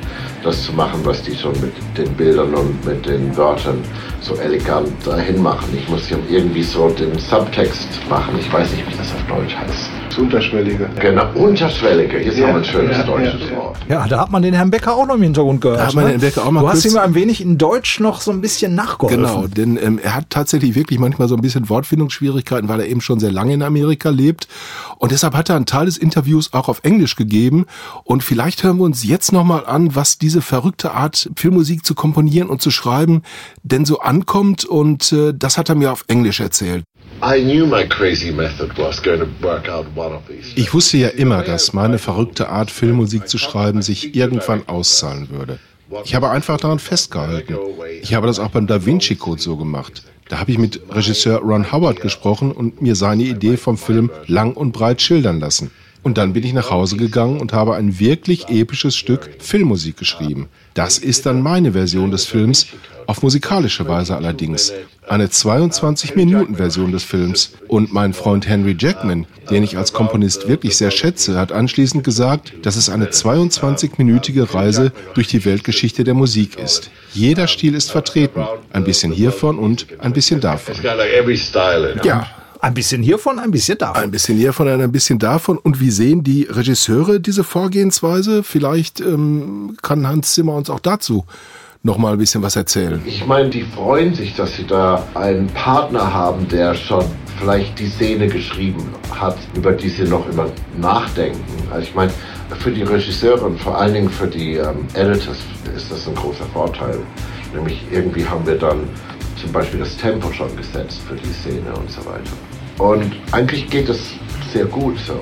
Das zu machen, was die schon mit den Bildern und mit den Wörtern so elegant dahin machen. Ich muss ja irgendwie so den Subtext machen. Ich weiß nicht, wie das auf Deutsch heißt. Das Unterschwellige. Genau, unterschwellige. Jetzt Ja, haben wir ein schönes ja, deutsches ja, Wort. Ja, da hat man den Herrn Becker auch noch im Hintergrund gehört. Da hat man ne? den Becker auch mal Du hast ihm ein wenig in Deutsch noch so ein bisschen nachgeholfen. Genau, denn ähm, er hat tatsächlich wirklich manchmal so ein bisschen Wortfindungsschwierigkeiten, weil er eben schon sehr lange in Amerika lebt. Und deshalb hat er einen Teil des Interviews auch auf Englisch gegeben. Und vielleicht hören wir uns jetzt nochmal an, was diese verrückte Art, Filmmusik zu komponieren und zu schreiben, denn so ankommt. Und äh, das hat er mir auf Englisch erzählt. Ich wusste ja immer, dass meine verrückte Art, Filmmusik zu schreiben, sich irgendwann auszahlen würde. Ich habe einfach daran festgehalten. Ich habe das auch beim Da Vinci Code so gemacht. Da habe ich mit Regisseur Ron Howard gesprochen und mir seine Idee vom Film lang und breit schildern lassen. Und dann bin ich nach Hause gegangen und habe ein wirklich episches Stück Filmmusik geschrieben. Das ist dann meine Version des Films, auf musikalische Weise allerdings. Eine 22-Minuten-Version des Films. Und mein Freund Henry Jackman, den ich als Komponist wirklich sehr schätze, hat anschließend gesagt, dass es eine 22-minütige Reise durch die Weltgeschichte der Musik ist. Jeder Stil ist vertreten. Ein bisschen hiervon und ein bisschen davon. Ja, Ein bisschen hiervon, ein bisschen davon. ein bisschen hiervon, ein bisschen davon. Und wie sehen die Regisseure diese Vorgehensweise? Vielleicht ähm, kann Hans Zimmer uns auch dazu noch mal ein bisschen was erzählen. Ich meine, die freuen sich, dass sie da einen Partner haben, der schon vielleicht die Szene geschrieben hat, über die sie noch immer nachdenken. Also ich meine, für die Regisseure und vor allen Dingen für die ähm, Editors ist das ein großer Vorteil. Nämlich irgendwie haben wir dann zum Beispiel das Tempo schon gesetzt für die Szene und so weiter. Und eigentlich geht es sehr gut so.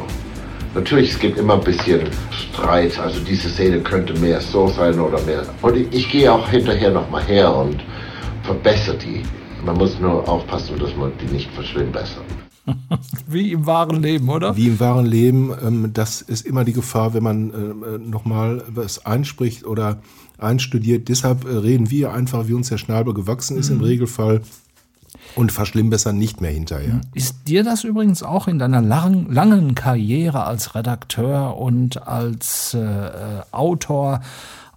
Natürlich, es gibt immer ein bisschen Streit. Also diese Szene könnte mehr so sein oder mehr. Und ich, ich gehe auch hinterher nochmal her und verbessere die. Man muss nur aufpassen, dass man die nicht verschlimmbessert. Wie im wahren Leben, oder? Wie im wahren Leben, ähm, das ist immer die Gefahr, wenn man äh, nochmal was einspricht oder einstudiert. Deshalb äh, reden wir einfach, wie uns der Schnabel gewachsen ist im Regelfall und verschlimmbessern nicht mehr hinterher. Ist dir das übrigens auch in deiner lang, langen Karriere als Redakteur und als äh, äh, Autor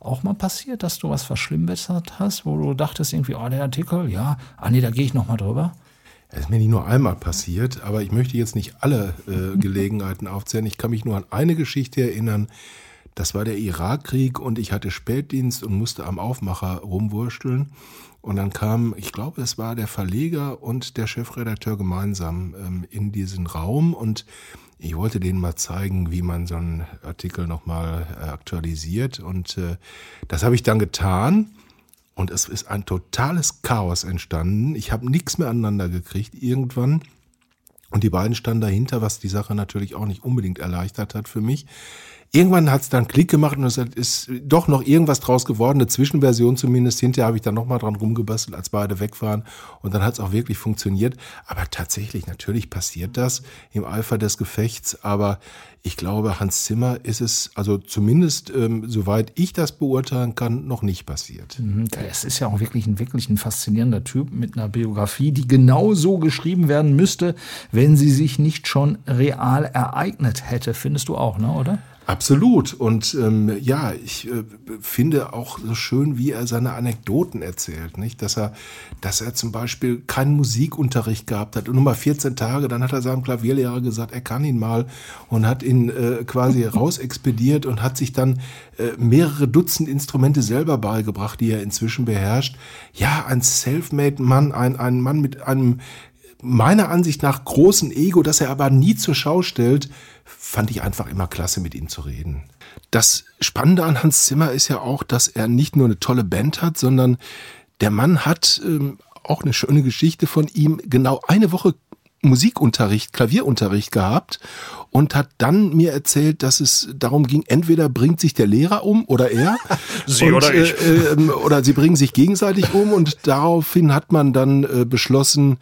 auch mal passiert, dass du was verschlimmbessert hast, wo du dachtest irgendwie, oh, der Artikel, ja, ah nee, da gehe ich noch mal drüber? Das ist mir nicht nur einmal passiert, aber ich möchte jetzt nicht alle äh, Gelegenheiten aufzählen. Ich kann mich nur an eine Geschichte erinnern. Das war der Irakkrieg und ich hatte Spätdienst und musste am Aufmacher rumwursteln. Und dann kam, ich glaube, es war der Verleger und der Chefredakteur gemeinsam ähm, in diesen Raum und ich wollte denen mal zeigen, wie man so einen Artikel nochmal äh, aktualisiert. Und äh, das habe ich dann getan. Und es ist ein totales Chaos entstanden. Ich habe nichts mehr aneinander gekriegt irgendwann. Und die beiden standen dahinter, was die Sache natürlich auch nicht unbedingt erleichtert hat für mich. Irgendwann hat es dann Klick gemacht und es ist doch noch irgendwas draus geworden, eine Zwischenversion zumindest. Hinterher habe ich dann nochmal dran rumgebastelt, als beide weg waren. Und dann hat es auch wirklich funktioniert. Aber tatsächlich, natürlich passiert das im Eifer des Gefechts. Aber ich glaube, Hans Zimmer ist es, also zumindest ähm, soweit ich das beurteilen kann, noch nicht passiert. Mhm, Es ist ja auch wirklich ein, wirklich ein faszinierender Typ mit einer Biografie, die genau so geschrieben werden müsste, wenn sie sich nicht schon real ereignet hätte. Findest du auch, ne, oder? Absolut. Und ähm, ja, ich äh, finde auch so schön, wie er seine Anekdoten erzählt, nicht? Dass er, dass er zum Beispiel keinen Musikunterricht gehabt hat und nur mal 14 Tage, dann hat er seinem Klavierlehrer gesagt, er kann ihn mal und hat ihn äh, quasi rausexpediert und hat sich dann äh, mehrere Dutzend Instrumente selber beigebracht, die er inzwischen beherrscht. Ja, ein self-made Mann, ein, ein Mann mit einem meiner Ansicht nach großen Ego, das er aber nie zur Schau stellt, fand ich einfach immer klasse, mit ihm zu reden. Das Spannende an Hans Zimmer ist ja auch, dass er nicht nur eine tolle Band hat, sondern der Mann hat ähm, auch eine schöne Geschichte von ihm, genau eine Woche Musikunterricht, Klavierunterricht gehabt und hat dann mir erzählt, dass es darum ging, entweder bringt sich der Lehrer um oder er. Sie und, oder ich. Äh, äh, oder sie bringen sich gegenseitig um und daraufhin hat man dann äh, beschlossen,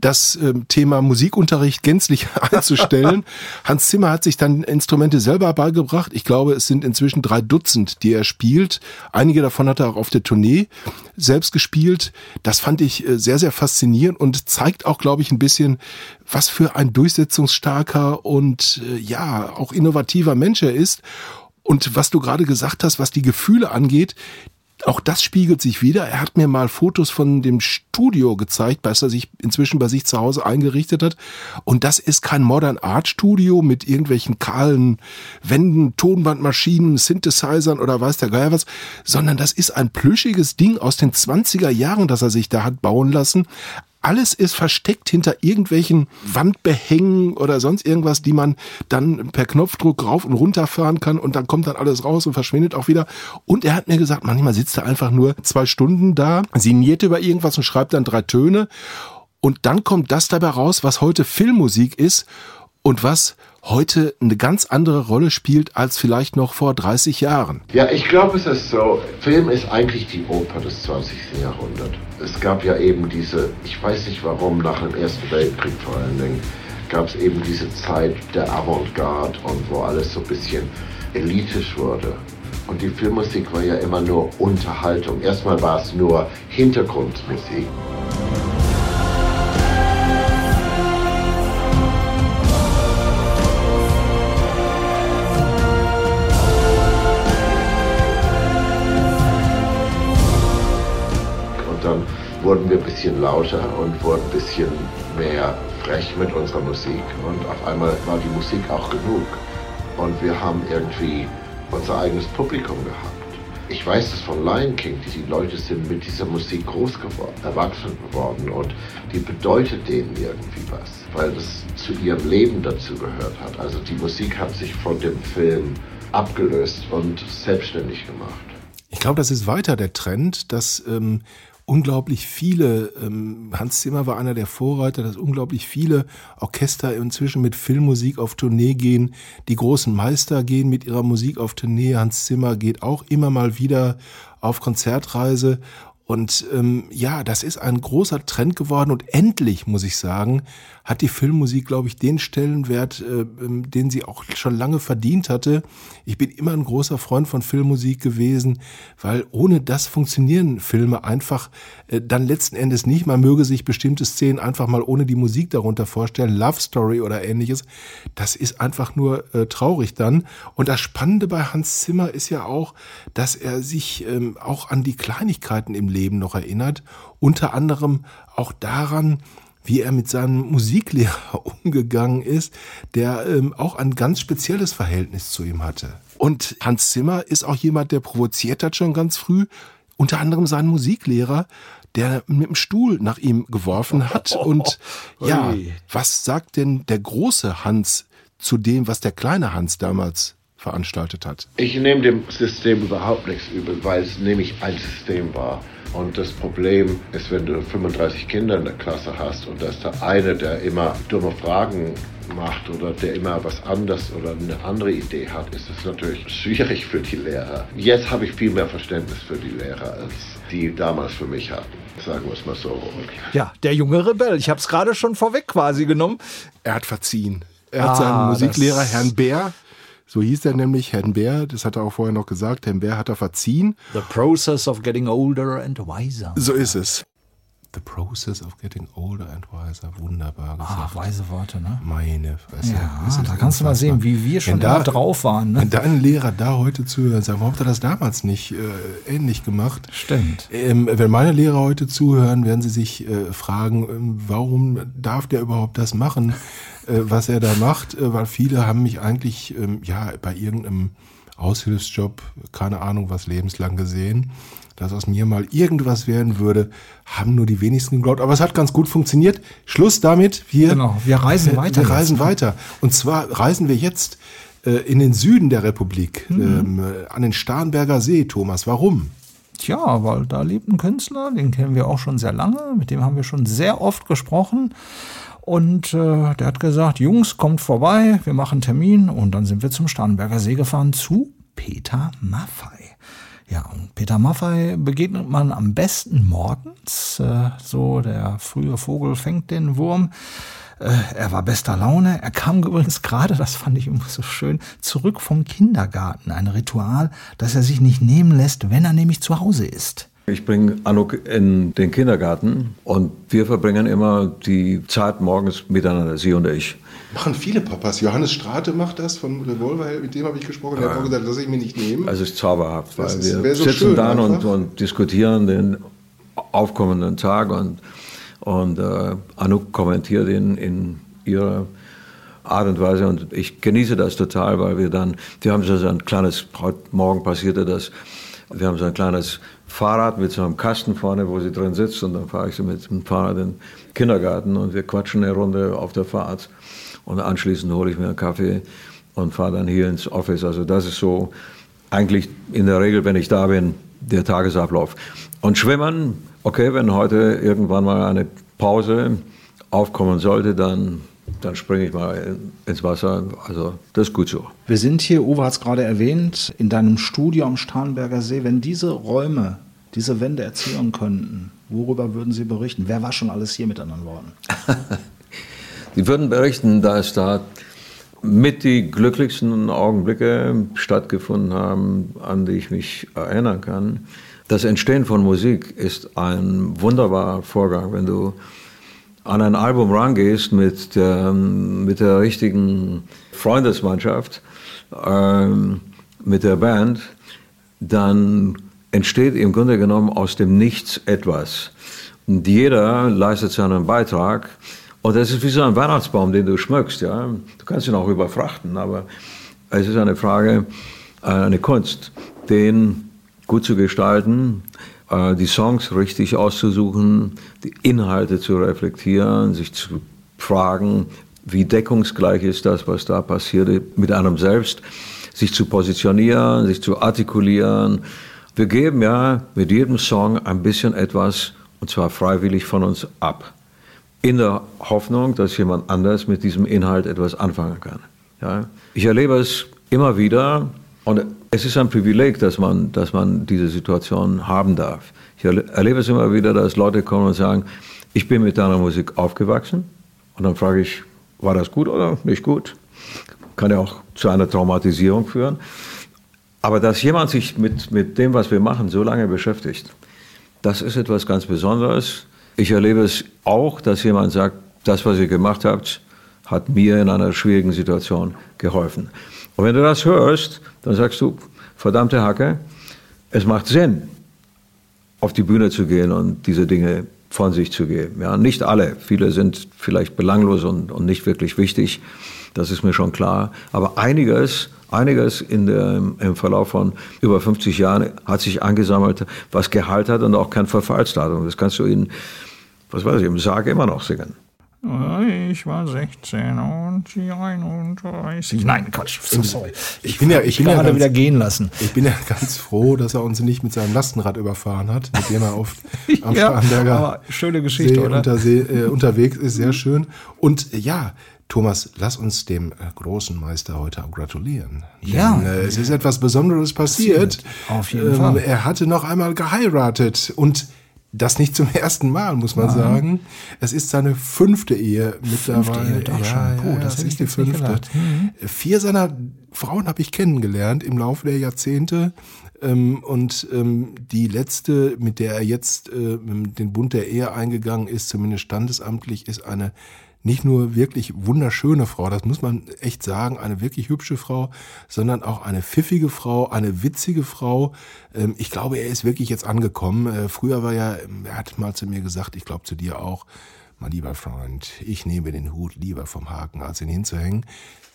das ähm, Thema Musikunterricht gänzlich einzustellen. Hans Zimmer hat sich dann Instrumente selber beigebracht. Ich glaube, es sind inzwischen drei Dutzend, die er spielt. Einige davon hat er auch auf der Tournee selbst gespielt. Das fand ich äh, sehr, sehr faszinierend und zeigt auch, glaube ich, ein bisschen, was für ein durchsetzungsstarker und äh, ja, auch innovativer Mensch er ist. Und was du gerade gesagt hast, was die Gefühle angeht, auch das spiegelt sich wieder. Er hat mir mal Fotos von dem Studio gezeigt, was er sich inzwischen bei sich zu Hause eingerichtet hat. Und das ist kein Modern Art Studio mit irgendwelchen kahlen Wänden, Tonbandmaschinen, Synthesizern oder weiß der Geier was, sondern das ist ein plüschiges Ding aus den 20er Jahren, das er sich da hat bauen lassen. Alles ist versteckt hinter irgendwelchen Wandbehängen oder sonst irgendwas, die man dann per Knopfdruck rauf und runter fahren kann und dann kommt dann alles raus und verschwindet auch wieder. Und er hat mir gesagt, manchmal sitzt er einfach nur zwei Stunden da, sinniert über irgendwas und schreibt dann drei Töne und dann kommt das dabei raus, was heute Filmmusik ist und was heute eine ganz andere Rolle spielt als vielleicht noch vor 30 Jahren. Ja, ich glaube, es ist so. Film ist eigentlich die Oper des 20. Jahrhunderts. Es gab ja eben diese, ich weiß nicht warum, nach dem Ersten Weltkrieg vor allen Dingen, gab es eben diese Zeit der Avantgarde und wo alles so ein bisschen elitisch wurde. Und die Filmmusik war ja immer nur Unterhaltung. Erstmal war es nur Hintergrundmusik. Wurden wir ein bisschen lauter und wurden ein bisschen mehr frech mit unserer Musik. Und auf einmal war die Musik auch genug. Und wir haben irgendwie unser eigenes Publikum gehabt. Ich weiß es von Lion King, die Leute sind mit dieser Musik groß geworden, erwachsen geworden und die bedeutet denen irgendwie was, weil das zu ihrem Leben dazu gehört hat. Also die Musik hat sich von dem Film abgelöst und selbstständig gemacht. Ich glaube, das ist weiter der Trend, dass ähm, unglaublich viele, ähm, Hans Zimmer war einer der Vorreiter, dass unglaublich viele Orchester inzwischen mit Filmmusik auf Tournee gehen. Die großen Meister gehen mit ihrer Musik auf Tournee. Hans Zimmer geht auch immer mal wieder auf Konzertreise. Und ähm, ja, das ist ein großer Trend geworden und endlich, muss ich sagen, hat die Filmmusik, glaube ich, den Stellenwert, äh, ähm, den sie auch schon lange verdient hatte. Ich bin immer ein großer Freund von Filmmusik gewesen, weil ohne das funktionieren Filme einfach äh, dann letzten Endes nicht. Man möge sich bestimmte Szenen einfach mal ohne die Musik darunter vorstellen, Love Story oder ähnliches. Das ist einfach nur äh, traurig dann. Und das Spannende bei Hans Zimmer ist ja auch, dass er sich ähm, auch an die Kleinigkeiten im Leben noch erinnert. Unter anderem auch daran, wie er mit seinem Musiklehrer umgegangen ist, der ähm, auch ein ganz spezielles Verhältnis zu ihm hatte. Und Hans Zimmer ist auch jemand, der provoziert hat schon ganz früh, unter anderem seinen Musiklehrer, der mit dem Stuhl nach ihm geworfen hat. Und ja, was sagt denn der große Hans zu dem, was der kleine Hans damals veranstaltet hat? Ich nehme dem System überhaupt nichts übel, weil es nämlich ein System war. Und das Problem ist, wenn du 35 Kinder in der Klasse hast und da ist der eine, der immer dumme Fragen macht oder der immer was anderes oder eine andere Idee hat, ist es natürlich schwierig für die Lehrer. Jetzt habe ich viel mehr Verständnis für die Lehrer, als die damals für mich hatten. Sagen wir es mal so. Ja, der junge Rebell. Ich habe es gerade schon vorweg quasi genommen. Er hat verziehen. Er hat Ah, seinen Musiklehrer, Herrn Bär, so hieß er nämlich, Herrn Bär, das hat er auch vorher noch gesagt, Herrn Bär hat er verziehen. The process of getting older and wiser. So ist es. The process of getting older and wiser. Wunderbar gesagt. Ah, weise Worte, ne? Meine Fresse. Ja, da kannst du mal sehen, wie wir schon Wenn da- immer drauf waren. Ne? Wenn dein Lehrer da heute zuhört, sagen, warum hat er das damals nicht äh, ähnlich gemacht? Stimmt. Ähm, wenn meine Lehrer heute zuhören, werden sie sich äh, fragen, ähm, warum darf der überhaupt das machen, was er da macht? Äh, weil viele haben mich eigentlich ähm, ja bei irgendeinem Aushilfsjob, keine Ahnung was, lebenslang gesehen. Dass aus mir mal irgendwas werden würde, haben nur die wenigsten geglaubt. Aber es hat ganz gut funktioniert. Schluss damit. Wir, Genau, wir reisen wir, weiter Wir reisen jetzt, weiter. Und zwar reisen wir jetzt äh, in den Süden der Republik, Mhm. ähm, äh, an den Starnberger See, Thomas. Warum? Tja, weil da lebt ein Künstler, den kennen wir auch schon sehr lange, mit dem haben wir schon sehr oft gesprochen. Und äh, der hat gesagt, Jungs, kommt vorbei, wir machen Termin. Und dann sind wir zum Starnberger See gefahren zu Peter Maffei. Ja, und Peter Maffei begegnet man am besten morgens. Äh, so, der frühe Vogel fängt den Wurm. Äh, er war bester Laune. Er kam übrigens gerade, das fand ich immer so schön, zurück vom Kindergarten. Ein Ritual, das er sich nicht nehmen lässt, wenn er nämlich zu Hause ist. Ich bringe Anuk in den Kindergarten und wir verbringen immer die Zeit morgens miteinander, sie und ich. Machen viele Papas. Johannes Strate macht das von Revolver, mit dem habe ich gesprochen. Der hat auch gesagt, lass ich mir nicht nehmen. Also es ist zauberhaft, weil ist- wir so sitzen schön da und, und diskutieren den aufkommenden Tag und, und äh, Anouk kommentiert ihn in ihrer Art und Weise und ich genieße das total, weil wir dann, wir haben so ein kleines, heute Morgen passierte das, wir haben so ein kleines Fahrrad mit so einem Kasten vorne, wo sie drin sitzt und dann fahre ich so mit dem Fahrrad in den Kindergarten und wir quatschen eine Runde auf der Fahrt und anschließend hole ich mir einen Kaffee und fahre dann hier ins Office. Also das ist so eigentlich in der Regel, wenn ich da bin, der Tagesablauf. Und Schwimmen, okay, wenn heute irgendwann mal eine Pause aufkommen sollte, dann, dann springe ich mal in, ins Wasser. Also das ist gut so. Wir sind hier, Uwe hat es gerade erwähnt, in deinem Studio am Starnberger See. Wenn diese Räume, diese Wände erzählen könnten, worüber würden sie berichten? Wer war schon alles hier mit anderen Worten? Sie würden berichten, dass da mit die glücklichsten Augenblicke stattgefunden haben, an die ich mich erinnern kann. Das Entstehen von Musik ist ein wunderbarer Vorgang, wenn du an ein Album rangehst mit der, mit der richtigen Freundesmannschaft, ähm, mit der Band, dann entsteht im Grunde genommen aus dem Nichts etwas. Und jeder leistet seinen Beitrag. Und das ist wie so ein Weihnachtsbaum, den du schmückst. Ja? Du kannst ihn auch überfrachten, aber es ist eine Frage, äh, eine Kunst, den gut zu gestalten, die Songs richtig auszusuchen, die Inhalte zu reflektieren, sich zu fragen, wie deckungsgleich ist das, was da passierte, mit einem selbst, sich zu positionieren, sich zu artikulieren. Wir geben ja mit jedem Song ein bisschen etwas, und zwar freiwillig von uns ab, in der Hoffnung, dass jemand anders mit diesem Inhalt etwas anfangen kann. Ja? Ich erlebe es immer wieder und es ist ein Privileg, dass man, dass man diese Situation haben darf. Ich erle- erlebe es immer wieder, dass Leute kommen und sagen, ich bin mit deiner Musik aufgewachsen und dann frage ich, war das gut oder nicht gut? Kann ja auch zu einer Traumatisierung führen. Aber dass jemand sich mit, mit dem, was wir machen, so lange beschäftigt, das ist etwas ganz Besonderes. Ich erlebe es auch, dass jemand sagt, das, was ihr gemacht habt, hat mir in einer schwierigen Situation geholfen. Und wenn du das hörst, dann sagst du, verdammte Hacke, es macht Sinn, auf die Bühne zu gehen und diese Dinge von sich zu geben. Ja, nicht alle. Viele sind vielleicht belanglos und, und nicht wirklich wichtig. Das ist mir schon klar. Aber einiges, einiges in der, im Verlauf von über 50 Jahren hat sich angesammelt, was Gehalt hat und auch kein Verfallsdatum. Das kannst du in, was weiß ich, im Sarg immer noch singen. Ich war 16 und sie 31. Nein, Quatsch. So, sorry. Ich bin ja, ich bin ja ganz, wieder gehen lassen. Ich bin ja ganz froh, dass er uns nicht mit seinem Lastenrad überfahren hat, mit dem er oft am Ja, Starnberger schöne Geschichte, See oder? Unter See, äh, unterwegs ist. Sehr schön. Und äh, ja, Thomas, lass uns dem äh, großen Meister heute auch gratulieren. Ja. Denn, äh, es ist etwas Besonderes passiert. Passiert. Auf jeden Fall. Er hatte noch einmal geheiratet und das nicht zum ersten Mal, muss man Nein. sagen. Es ist seine fünfte Ehe mittlerweile. Fünfte Ehe, doch ja, schon. Puh, ja, das hätte ist die fünfte. Mhm. Vier seiner Frauen habe ich kennengelernt im Laufe der Jahrzehnte. Ähm, und ähm, die letzte, mit der er jetzt äh, den Bund der Ehe eingegangen ist, zumindest standesamtlich, ist eine nicht nur wirklich wunderschöne Frau, das muss man echt sagen, eine wirklich hübsche Frau, sondern auch eine pfiffige Frau, eine witzige Frau. Ähm, ich glaube, er ist wirklich jetzt angekommen. Äh, früher war er, er hat mal zu mir gesagt, ich glaube zu dir auch, mein lieber Freund, ich nehme den Hut lieber vom Haken, als ihn hinzuhängen.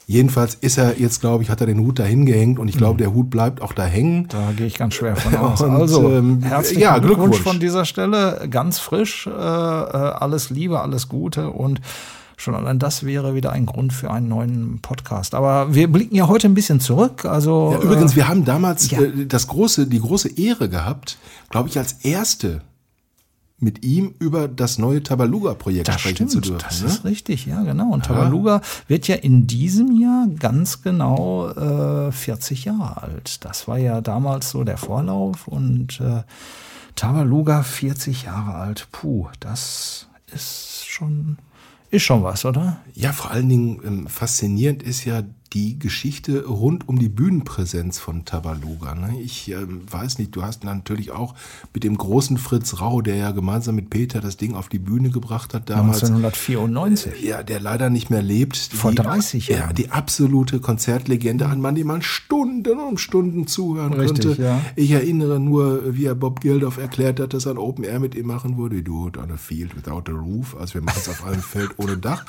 Jedenfalls ist er jetzt, glaube ich, hat er den Hut dahin gehängt und ich glaube, der Hut bleibt auch da hängen. Da gehe ich ganz schwer von aus. Und, also, ähm, herzlichen ja, Glückwunsch Glückwunsch. von dieser Stelle. Ganz frisch. Äh, äh, alles Liebe, alles Gute und Schon allein das wäre wieder ein Grund für einen neuen Podcast. Aber wir blicken ja heute ein bisschen zurück. Also Ja, übrigens, äh, wir haben damals ja. äh, das große, die große Ehre gehabt, glaube ich, als erste mit ihm über das neue Tabaluga-Projekt sprechen stimmt, zu dürfen. das ne? ist richtig, ja genau. Und Tabaluga wird ja in diesem Jahr ganz genau äh, 40 Jahre alt. Das war ja damals so der Vorlauf und äh, Tabaluga 40 Jahre alt. Puh, das ist schon ist schon was, oder? Ja, vor allen Dingen ähm, faszinierend ist ja die Geschichte rund um die Bühnenpräsenz von Tabaluga. Ne? Ich ähm, weiß nicht, du hast natürlich auch mit dem großen Fritz Rau, der ja gemeinsam mit Peter das Ding auf die Bühne gebracht hat damals. 1994. Ja, der leider nicht mehr lebt. Vor die, 30 Jahren. Ja, die absolute Konzertlegende, ein Mann, dem man Stunden um Stunden zuhören Richtig, konnte. ja. Ich erinnere nur, wie er Bob Geldof erklärt hat, dass er ein Open Air mit ihm machen würde. Do it on a field without a roof. Also wir machen es auf einem Feld ohne Dach.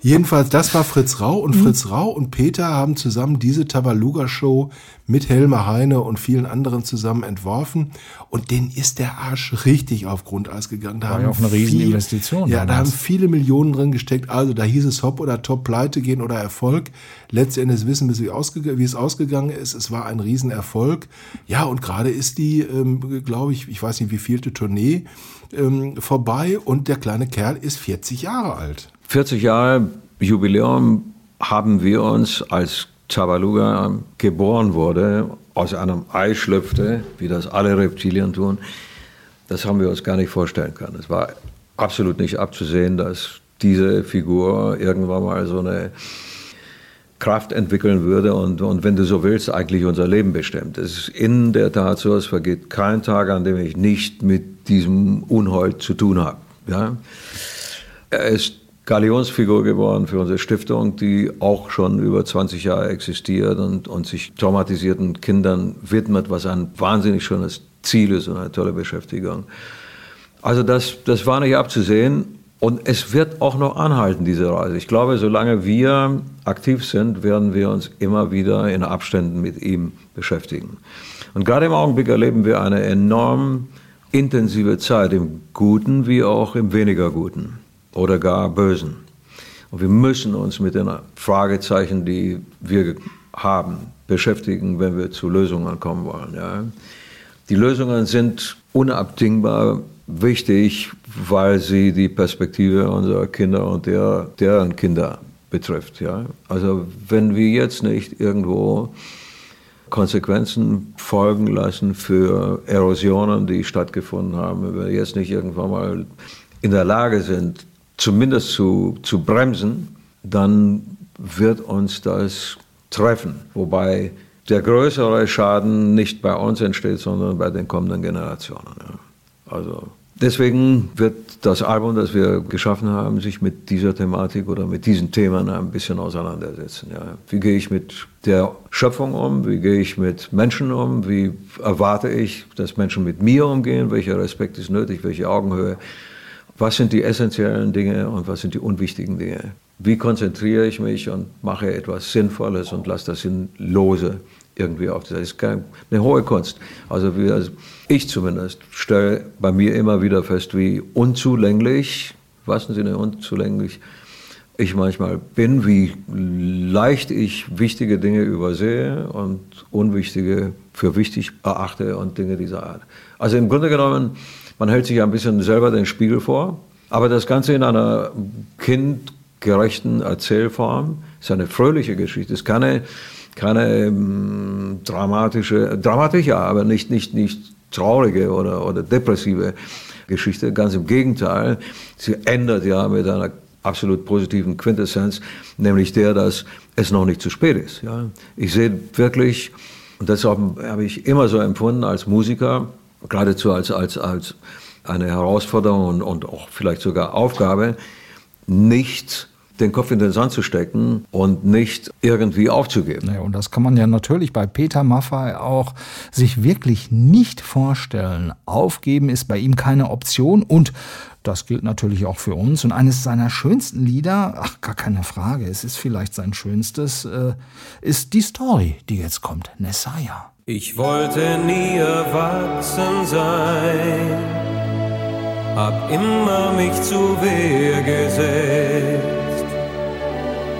Jedenfalls, das war Fritz Rau und Fritz Rau und Peter haben zusammen diese Tabaluga-Show mit Helmer Heine und vielen anderen zusammen entworfen und denen ist der Arsch richtig auf Grundeis gegangen. Da War haben ja auch eine viel- Rieseninvestition Ja, da damals. haben viele Millionen drin gesteckt. Also da hieß es Hop oder Top, Pleite gehen oder Erfolg. Letztendlich wissen wir, wie, wie es ausgegangen ist. Es war ein Riesenerfolg. Ja, und gerade ist die, ähm, glaube ich, ich weiß nicht, wie vielte Tournee ähm, vorbei und der kleine Kerl ist 40 Jahre alt. 40 Jahre Jubiläum haben wir uns, als Tabaluga geboren wurde, aus einem Ei schlüpfte, wie das alle Reptilien tun, das haben wir uns gar nicht vorstellen können. Es war absolut nicht abzusehen, dass diese Figur irgendwann mal so eine Kraft entwickeln würde und, und wenn du so willst, eigentlich unser Leben bestimmt. Es ist in der Tat so, es vergeht kein Tag, an dem ich nicht mit diesem Unhold zu tun habe. Ja? Er ist Galionsfigur geworden für unsere Stiftung, die auch schon über 20 Jahre existiert und, und sich traumatisierten Kindern widmet, was ein wahnsinnig schönes Ziel ist und eine tolle Beschäftigung. Also das, das war nicht abzusehen und es wird auch noch anhalten, diese Reise. Ich glaube, solange wir aktiv sind, werden wir uns immer wieder in Abständen mit ihm beschäftigen. Und gerade im Augenblick erleben wir eine enorm intensive Zeit, im Guten wie auch im weniger Guten oder gar Bösen. Und wir müssen uns mit den Fragezeichen, die wir haben, beschäftigen, wenn wir zu Lösungen kommen wollen. Ja. Die Lösungen sind unabdingbar wichtig, weil sie die Perspektive unserer Kinder und der, deren Kinder betrifft. Ja. Also wenn wir jetzt nicht irgendwo Konsequenzen folgen lassen für Erosionen, die stattgefunden haben, wenn wir jetzt nicht irgendwann mal in der Lage sind, zumindest zu, zu bremsen, dann wird uns das treffen. Wobei der größere Schaden nicht bei uns entsteht, sondern bei den kommenden Generationen. Ja. Also deswegen wird das Album, das wir geschaffen haben, sich mit dieser Thematik oder mit diesen Themen ein bisschen auseinandersetzen. Ja. Wie gehe ich mit der Schöpfung um? Wie gehe ich mit Menschen um? Wie erwarte ich, dass Menschen mit mir umgehen? Welcher Respekt ist nötig? Welche Augenhöhe? Was sind die essentiellen Dinge und was sind die unwichtigen Dinge? Wie konzentriere ich mich und mache etwas Sinnvolles und lasse das Sinnlose irgendwie auf? Das ist keine, eine hohe Kunst. Also wir, also ich zumindest stelle bei mir immer wieder fest, wie unzulänglich, im wahrsten Sinne unzulänglich, ich manchmal bin, wie leicht ich wichtige Dinge übersehe und unwichtige für wichtig erachte und Dinge dieser Art. Also im Grunde genommen, man hält sich ein bisschen selber den Spiegel vor, aber das Ganze in einer kindgerechten Erzählform ist eine fröhliche Geschichte, ist keine, keine ähm, dramatische, dramatisch ja, aber nicht, nicht, nicht traurige oder, oder depressive Geschichte, ganz im Gegenteil, sie ändert ja mit einer absolut positiven Quintessenz, nämlich der, dass es noch nicht zu spät ist. Ja. Ich sehe wirklich, und das habe ich immer so empfunden als Musiker, geradezu als, als, als eine Herausforderung und, und auch vielleicht sogar Aufgabe, nicht den Kopf in den Sand zu stecken und nicht irgendwie aufzugeben. Ja, und das kann man ja natürlich bei Peter Maffay auch sich wirklich nicht vorstellen. Aufgeben ist bei ihm keine Option und das gilt natürlich auch für uns. Und eines seiner schönsten Lieder, ach gar keine Frage, es ist vielleicht sein schönstes, äh, ist die Story, die jetzt kommt, Nessaya. Ich wollte nie erwachsen sein, hab immer mich zu Wehr gesetzt.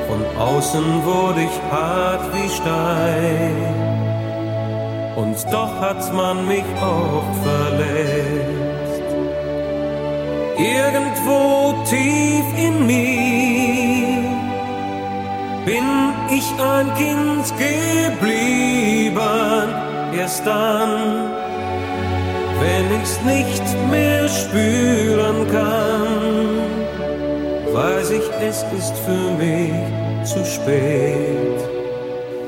Von außen wurde ich hart wie Stein, und doch hat man mich oft verletzt. Irgendwo tief in mir bin ich ein Kind geblieben, erst dann, wenn ich's nicht mehr spüren kann, weiß ich, es ist für mich zu spät.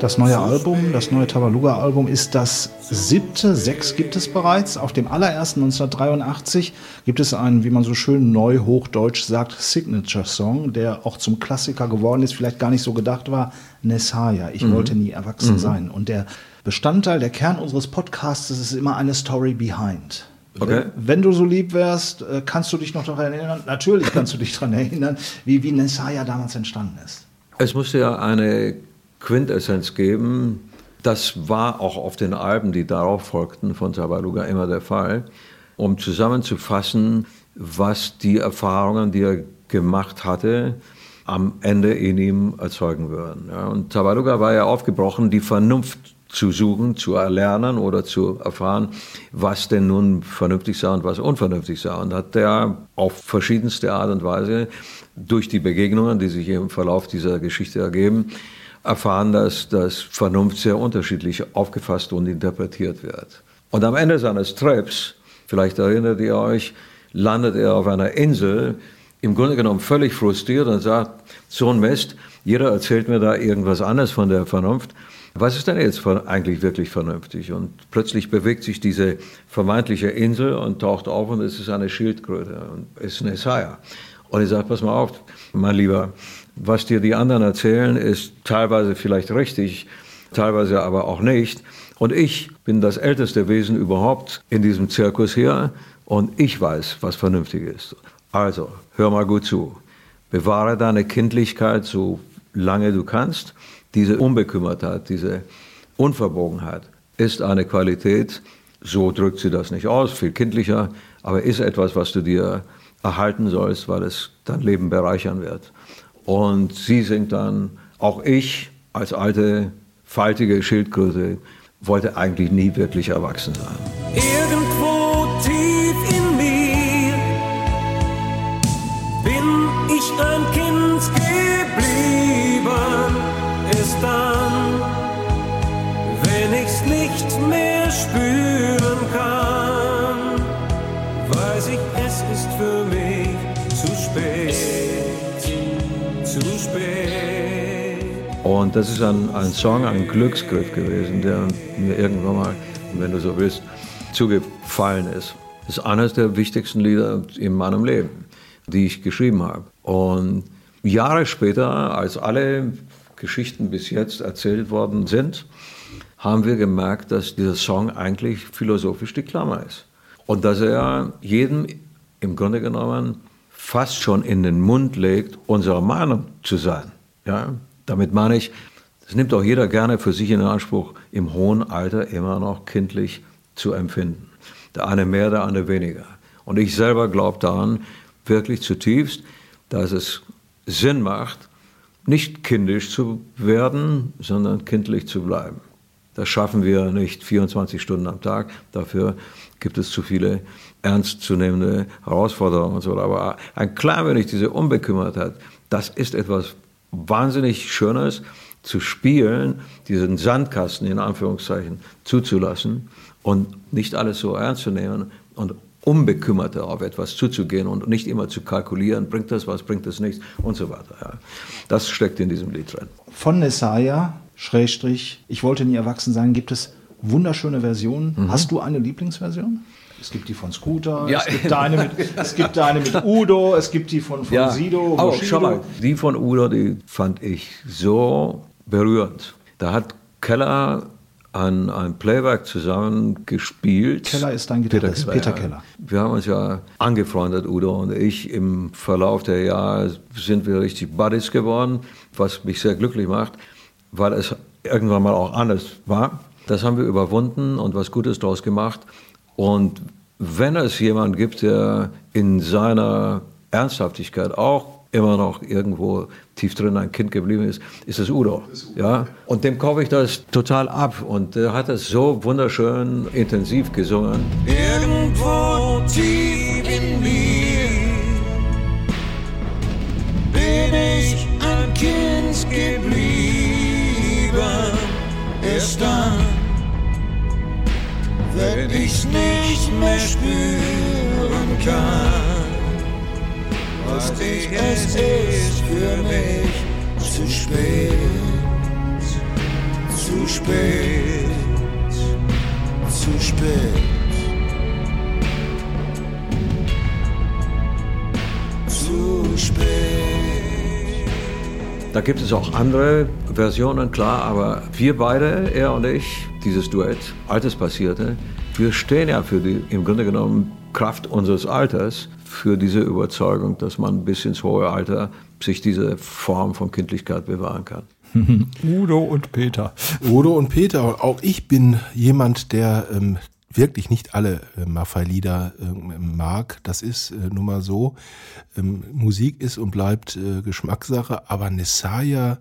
Das neue Album, das neue Tabaluga-Album ist das siebte, sechs gibt es bereits. Auf dem allerersten 1983 gibt es einen, wie man so schön neu hochdeutsch sagt, Signature-Song, der auch zum Klassiker geworden ist, vielleicht gar nicht so gedacht war, Nesaya, ich Mhm. wollte nie erwachsen Mhm. sein. Und der Bestandteil, der Kern unseres Podcasts ist immer eine Story behind. Okay. Wenn, du so lieb wärst, äh, kannst du dich noch daran erinnern, natürlich kannst du dich daran erinnern, wie, wie Nesaya damals entstanden ist. Es musste ja eine Quintessenz geben. Das war auch auf den Alben, die darauf folgten, von Tabaluga immer der Fall, um zusammenzufassen, was die Erfahrungen, die er gemacht hatte, am Ende in ihm erzeugen würden. Und Tabaluga war ja aufgebrochen, die Vernunft zu suchen, zu erlernen oder zu erfahren, was denn nun vernünftig sei und was unvernünftig sei. Und hat er auf verschiedenste Art und Weise durch die Begegnungen, die sich im Verlauf dieser Geschichte ergeben, erfahren, dass das Vernunft sehr unterschiedlich aufgefasst und interpretiert wird. Und am Ende seines Trips, vielleicht erinnert ihr euch, landet er auf einer Insel, im Grunde genommen völlig frustriert und sagt, so ein Mist, jeder erzählt mir da irgendwas anderes von der Vernunft. Was ist denn jetzt eigentlich wirklich vernünftig? Und plötzlich bewegt sich diese vermeintliche Insel und taucht auf und es ist eine Schildkröte und es ist ein Jesaja. Und ich sage, pass mal auf, mein Lieber, was dir die anderen erzählen, ist teilweise vielleicht richtig, teilweise aber auch nicht. Und ich bin das älteste Wesen überhaupt in diesem Zirkus hier und ich weiß, was vernünftig ist. Also, hör mal gut zu. Bewahre deine Kindlichkeit so lange du kannst. Diese Unbekümmertheit, diese Unverbogenheit ist eine Qualität, so drückt sie das nicht aus, viel kindlicher, aber ist etwas, was du dir erhalten sollst, weil es dein Leben bereichern wird. Und sie singt dann, auch ich als alte, faltige Schildkröte wollte eigentlich nie wirklich erwachsen sein. Irgendwo tief in mir bin ich ein Kind geblieben. Ist dann, wenn ich's nicht mehr spüren Und das ist ein, ein Song, ein Glücksgriff gewesen, der mir irgendwann mal, wenn du so willst, zugefallen ist. Das ist eines der wichtigsten Lieder in meinem Leben, die ich geschrieben habe. Und Jahre später, als alle Geschichten bis jetzt erzählt worden sind, haben wir gemerkt, dass dieser Song eigentlich philosophisch die Klammer ist. Und dass er jedem im Grunde genommen fast schon in den Mund legt, unserer Meinung zu sein. Ja? Damit meine ich, das nimmt auch jeder gerne für sich in Anspruch, im hohen Alter immer noch kindlich zu empfinden. Der eine mehr, der andere weniger. Und ich selber glaube daran, wirklich zutiefst, dass es Sinn macht, nicht kindisch zu werden, sondern kindlich zu bleiben. Das schaffen wir nicht 24 Stunden am Tag. Dafür gibt es zu viele ernstzunehmende Herausforderungen und so. Aber ein klein wenig diese Unbekümmertheit, das ist etwas wahnsinnig Schönes, zu spielen, diesen Sandkasten in Anführungszeichen zuzulassen und nicht alles so ernst zu nehmen und unbekümmerter auf etwas zuzugehen und nicht immer zu kalkulieren, bringt das was, bringt das nichts und so weiter. Ja. Das steckt in diesem Lied drin. Von Nesaya, Schrägstrich, ich wollte nie erwachsen sein, gibt es wunderschöne Versionen. Mhm. Hast du eine Lieblingsversion? Es gibt die von Scooter, Ja. es, gibt da eine mit, es gibt da eine mit Udo, es gibt die von, von Sido, aber Bushido. schau mal, die von Udo, die fand ich so berührend. Da hat Keller ein, ein Playback zusammen gespielt. Keller ist dein Gitarrist, Peter Keller. Wir haben uns ja angefreundet, Udo und ich. Im Verlauf der Jahre sind wir richtig Buddies geworden, was mich sehr glücklich macht, weil es irgendwann mal auch anders war. Das haben wir überwunden und was Gutes daraus gemacht. Und wenn es jemand gibt, der in seiner Ernsthaftigkeit auch immer noch irgendwo tief drin ein Kind geblieben ist, ist es Udo. Ja? Und dem kaufe ich das total ab. Und der hat es so wunderschön intensiv gesungen. Irgendwo tief in mir bin ich ein Kind geblieben. Erst dann, wenn ich's nicht mehr spüren kann, weiß ich, es ist für mich zu spät. zu spät, zu spät. Zu spät. Da gibt es auch andere Versionen, klar, aber wir beide, er und ich, dieses Duett, Altes Passierte, wir stehen ja für die, im Grunde genommen, Kraft unseres Alters, für diese Überzeugung, dass man bis ins hohe Alter sich diese Form von Kindlichkeit bewahren kann. Udo und Peter. Udo und Peter. Auch ich bin jemand, der ähm, wirklich nicht alle äh, Maffei-Lieder äh, mag. Das ist äh, nun mal so. Ähm, Musik ist und bleibt äh, Geschmackssache, aber Nessaya,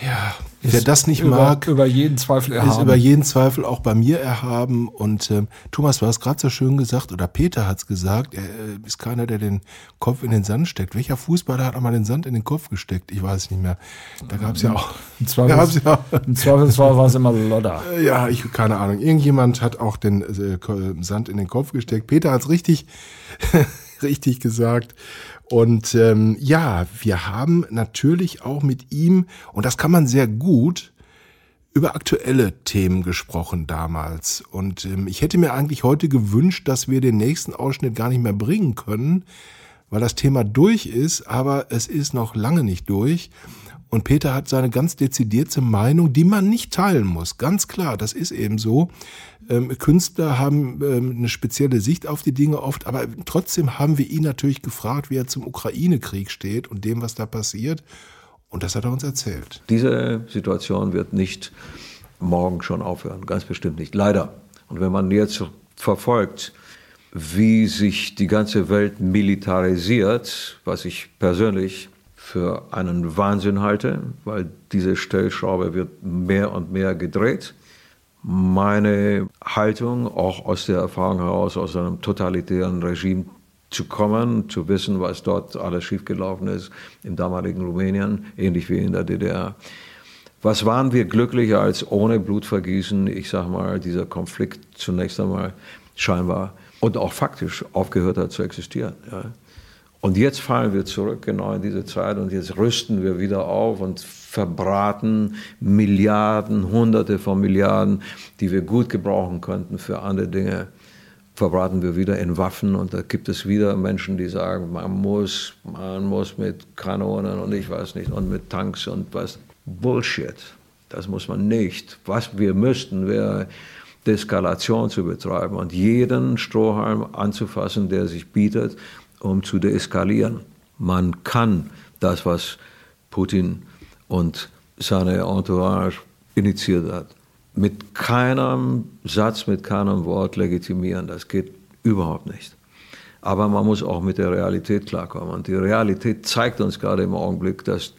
ja, wer Ist das nicht über- mag, über jeden Zweifel ist erhaben. über jeden Zweifel auch bei mir erhaben. Und ähm, Thomas, du hast gerade so schön gesagt, oder Peter hat's gesagt, er äh, ist keiner, der den Kopf in den Sand steckt. Welcher Fußballer hat einmal den Sand in den Kopf gesteckt? Ich weiß nicht mehr. Da gab's ja auch. Im da gab's Zweifels- ja, Im Zweifelsfall war es immer Lodder. äh, Ja, ich keine Ahnung. Irgendjemand hat auch den äh, Sand in den Kopf gesteckt. Peter hat's richtig, richtig gesagt. Und ähm, ja, wir haben natürlich auch mit ihm, und das kann man sehr gut, über aktuelle Themen gesprochen damals. Und ähm, ich hätte mir eigentlich heute gewünscht, dass wir den nächsten Ausschnitt gar nicht mehr bringen können, weil das Thema durch ist, aber es ist noch lange nicht durch. Und Peter hat seine ganz dezidierte Meinung, die man nicht teilen muss. Ganz klar, das ist eben so. Ähm, Künstler haben ähm, eine spezielle Sicht auf die Dinge oft, aber trotzdem haben wir ihn natürlich gefragt, wie er zum Ukraine-Krieg steht und dem, was da passiert. Und das hat er uns erzählt. Diese Situation wird nicht morgen schon aufhören, ganz bestimmt nicht. Leider. Und wenn man jetzt verfolgt, wie sich die ganze Welt militarisiert, was ich persönlich für einen Wahnsinn halte, weil diese Stellschraube wird mehr und mehr gedreht. Meine Haltung, auch aus der Erfahrung heraus, aus einem totalitären Regime zu kommen, zu wissen, was dort alles schiefgelaufen ist im damaligen Rumänien, ähnlich wie in der DDR. Was waren wir glücklicher als ohne Blutvergießen, ich sag mal, dieser Konflikt zunächst einmal scheinbar und auch faktisch aufgehört hat zu existieren. Ja. Und jetzt fallen wir zurück genau in diese Zeit und jetzt rüsten wir wieder auf und verbraten Milliarden, Hunderte von Milliarden, die wir gut gebrauchen könnten für andere Dinge, verbraten wir wieder in Waffen und da gibt es wieder Menschen, die sagen, man muss, man muss mit Kanonen und ich weiß nicht und mit Tanks und was. Bullshit. Das muss man nicht. Was wir müssten, wäre Deeskalation zu betreiben und jeden Strohhalm anzufassen, der sich bietet, um zu deeskalieren. Man kann das, was Putin und seine Entourage initiiert hat, mit keinem Satz, mit keinem Wort legitimieren. Das geht überhaupt nicht. Aber man muss auch mit der Realität klarkommen. Und die Realität zeigt uns gerade im Augenblick, dass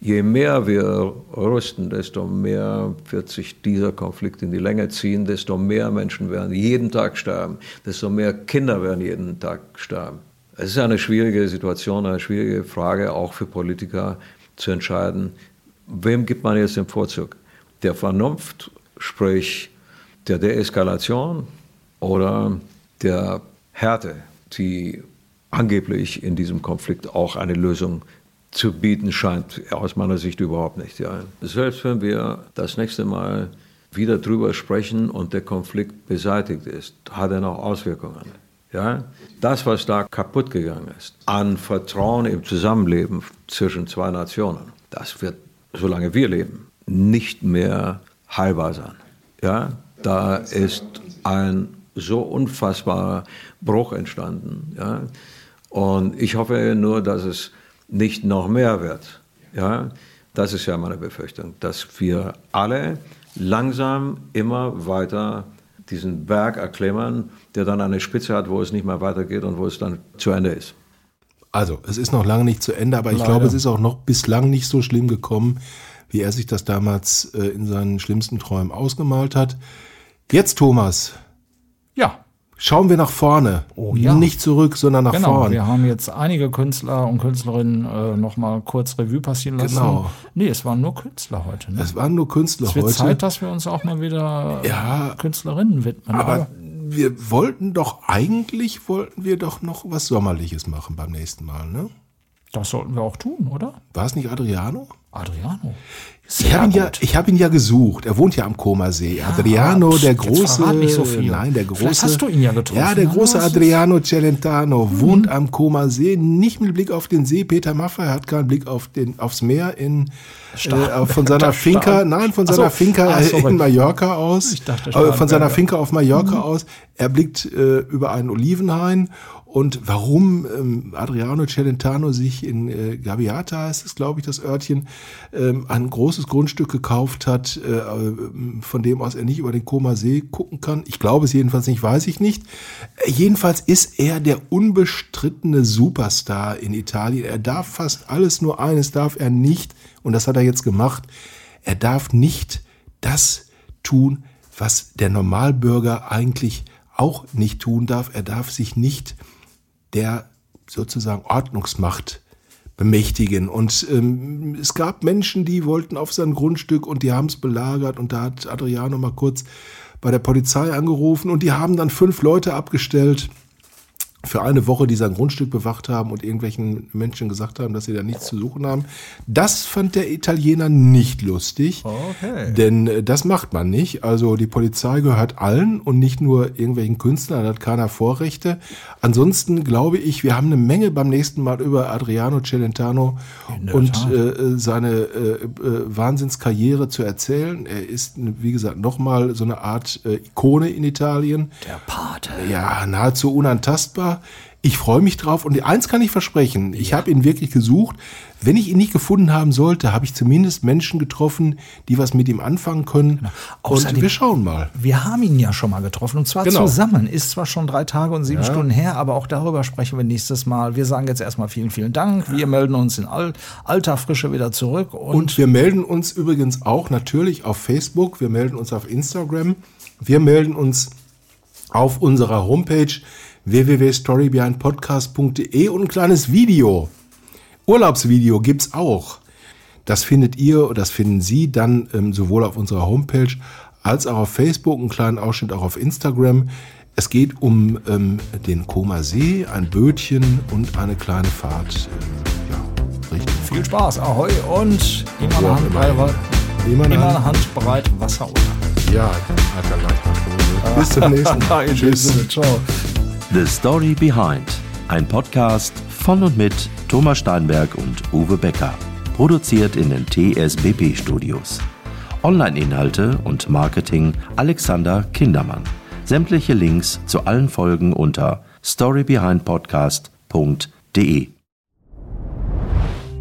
je mehr wir rüsten, desto mehr wird sich dieser Konflikt in die Länge ziehen, desto mehr Menschen werden jeden Tag sterben, desto mehr Kinder werden jeden Tag sterben. Es ist eine schwierige Situation, eine schwierige Frage, auch für Politiker zu entscheiden, wem gibt man jetzt den Vorzug? Der Vernunft, sprich der Deeskalation oder der Härte, die angeblich in diesem Konflikt auch eine Lösung zu bieten scheint, aus meiner Sicht überhaupt nicht. Ja. Selbst wenn wir das nächste Mal wieder drüber sprechen und der Konflikt beseitigt ist, hat er noch Auswirkungen. Ja? Das, was da kaputt gegangen ist, an Vertrauen im Zusammenleben zwischen zwei Nationen, das wird, solange wir leben, nicht mehr heilbar sein. Ja? Da ist ein so unfassbarer Bruch entstanden. Ja? Und ich hoffe nur, dass es nicht noch mehr wird. Ja? Das ist ja meine Befürchtung, dass wir alle langsam immer weiter diesen Berg erklimmern, der dann eine Spitze hat, wo es nicht mehr weitergeht und wo es dann zu Ende ist. Also, es ist noch lange nicht zu Ende, aber ich Leider. glaube, es ist auch noch bislang nicht so schlimm gekommen, wie er sich das damals äh, in seinen schlimmsten Träumen ausgemalt hat. Jetzt, Thomas. Ja. Schauen wir nach vorne. Oh ja. Nicht zurück, sondern nach genau, vorne. wir haben jetzt einige Künstler und Künstlerinnen äh, noch mal kurz Revue passieren lassen. Genau. Nee, es waren nur Künstler heute. Ne? Es waren nur Künstler es wird heute. Zeit, dass wir uns auch mal wieder Ja. Künstlerinnen widmen. Aber wir wollten doch, eigentlich wollten wir doch noch was Sommerliches machen beim nächsten Mal, ne? Das sollten wir auch tun, oder? War es nicht Adriano? Adriano. Ich habe ihn, ja, ich hab ihn ja gesucht. Er wohnt ja am Komasee. Adriano, aber der große. nicht so viel. Nein, der große. Vielleicht hast du ihn ja getroffen. Ja, der Ja, große. Adriano Celentano wohnt am Komasee. Nicht mit Blick auf den See. Peter Maffay hat keinen Blick auf den, aufs Meer in, äh, von seiner Finca. Nein, von Ach seiner so. Finca Ah, in Mallorca aus. Ich dachte, äh, von seiner. Finca auf Mallorca Mhm. aus. Er blickt äh, über einen Olivenhain. Und warum ähm, Adriano Celentano sich in äh, Gaviata, heißt es, glaube ich, das Örtchen, ähm, ein großes Grundstück gekauft hat, äh, äh, von dem aus er nicht über den Koma See gucken kann. Ich glaube es jedenfalls nicht, weiß ich nicht. Äh, jedenfalls ist er der unbestrittene Superstar in Italien. Er darf fast alles, nur eines darf er nicht, und das hat er jetzt gemacht, er darf nicht das tun, was der Normalbürger eigentlich auch nicht tun darf. Er darf sich nicht der sozusagen Ordnungsmacht bemächtigen. Und ähm, es gab Menschen, die wollten auf sein Grundstück und die haben es belagert und da hat Adriano mal kurz bei der Polizei angerufen und die haben dann fünf Leute abgestellt für eine Woche, die sein Grundstück bewacht haben und irgendwelchen Menschen gesagt haben, dass sie da nichts zu suchen haben. Das fand der Italiener nicht lustig. Okay. Denn äh, das macht man nicht. Also die Polizei gehört allen und nicht nur irgendwelchen Künstlern, da hat keiner Vorrechte. Ansonsten glaube ich, wir haben eine Menge beim nächsten Mal über Adriano Celentano und äh, seine äh, äh, Wahnsinnskarriere zu erzählen. Er ist, wie gesagt, nochmal so eine Art äh, Ikone in Italien. Der Pate. Ja, nahezu unantastbar. Ich freue mich drauf und eins kann ich versprechen, ich habe ihn wirklich gesucht. Wenn ich ihn nicht gefunden haben sollte, habe ich zumindest Menschen getroffen, die was mit ihm anfangen können. Und Außerdem- wir schauen mal. Wir haben ihn ja schon mal getroffen und zwar Genau. zusammen. Ist zwar schon drei Tage und sieben Ja. Stunden her, aber auch darüber sprechen wir nächstes Mal. Wir sagen jetzt erstmal vielen, vielen Dank. Wir melden uns in Al alter Frische wieder zurück und, Und wir melden uns übrigens auch natürlich auf Facebook, wir melden uns auf Instagram, wir melden uns auf unserer Homepage www.storybehindpodcast.de und ein kleines Video. Urlaubsvideo gibt's auch. Das findet ihr das finden Sie dann ähm, sowohl auf unserer Homepage als auch auf Facebook, einen kleinen Ausschnitt auch auf Instagram. Es geht um ähm, den Koma See, ein Bötchen und eine kleine Fahrt. Ähm, ja, richtig. viel Spaß. Ahoi und immer eine Hand, bereit, Immer eine Hand. bereit, Wasser unter. Ja, alter Leichtmatrose. Bis zum nächsten Mal. Sinne, Ciao. The Story Behind. Ein Podcast von und mit Thomas Steinberg und Uwe Becker. Produziert in den TSBP Studios. Online-Inhalte und Marketing Alexander Kindermann. Sämtliche Links zu allen Folgen unter storybehindpodcast.de.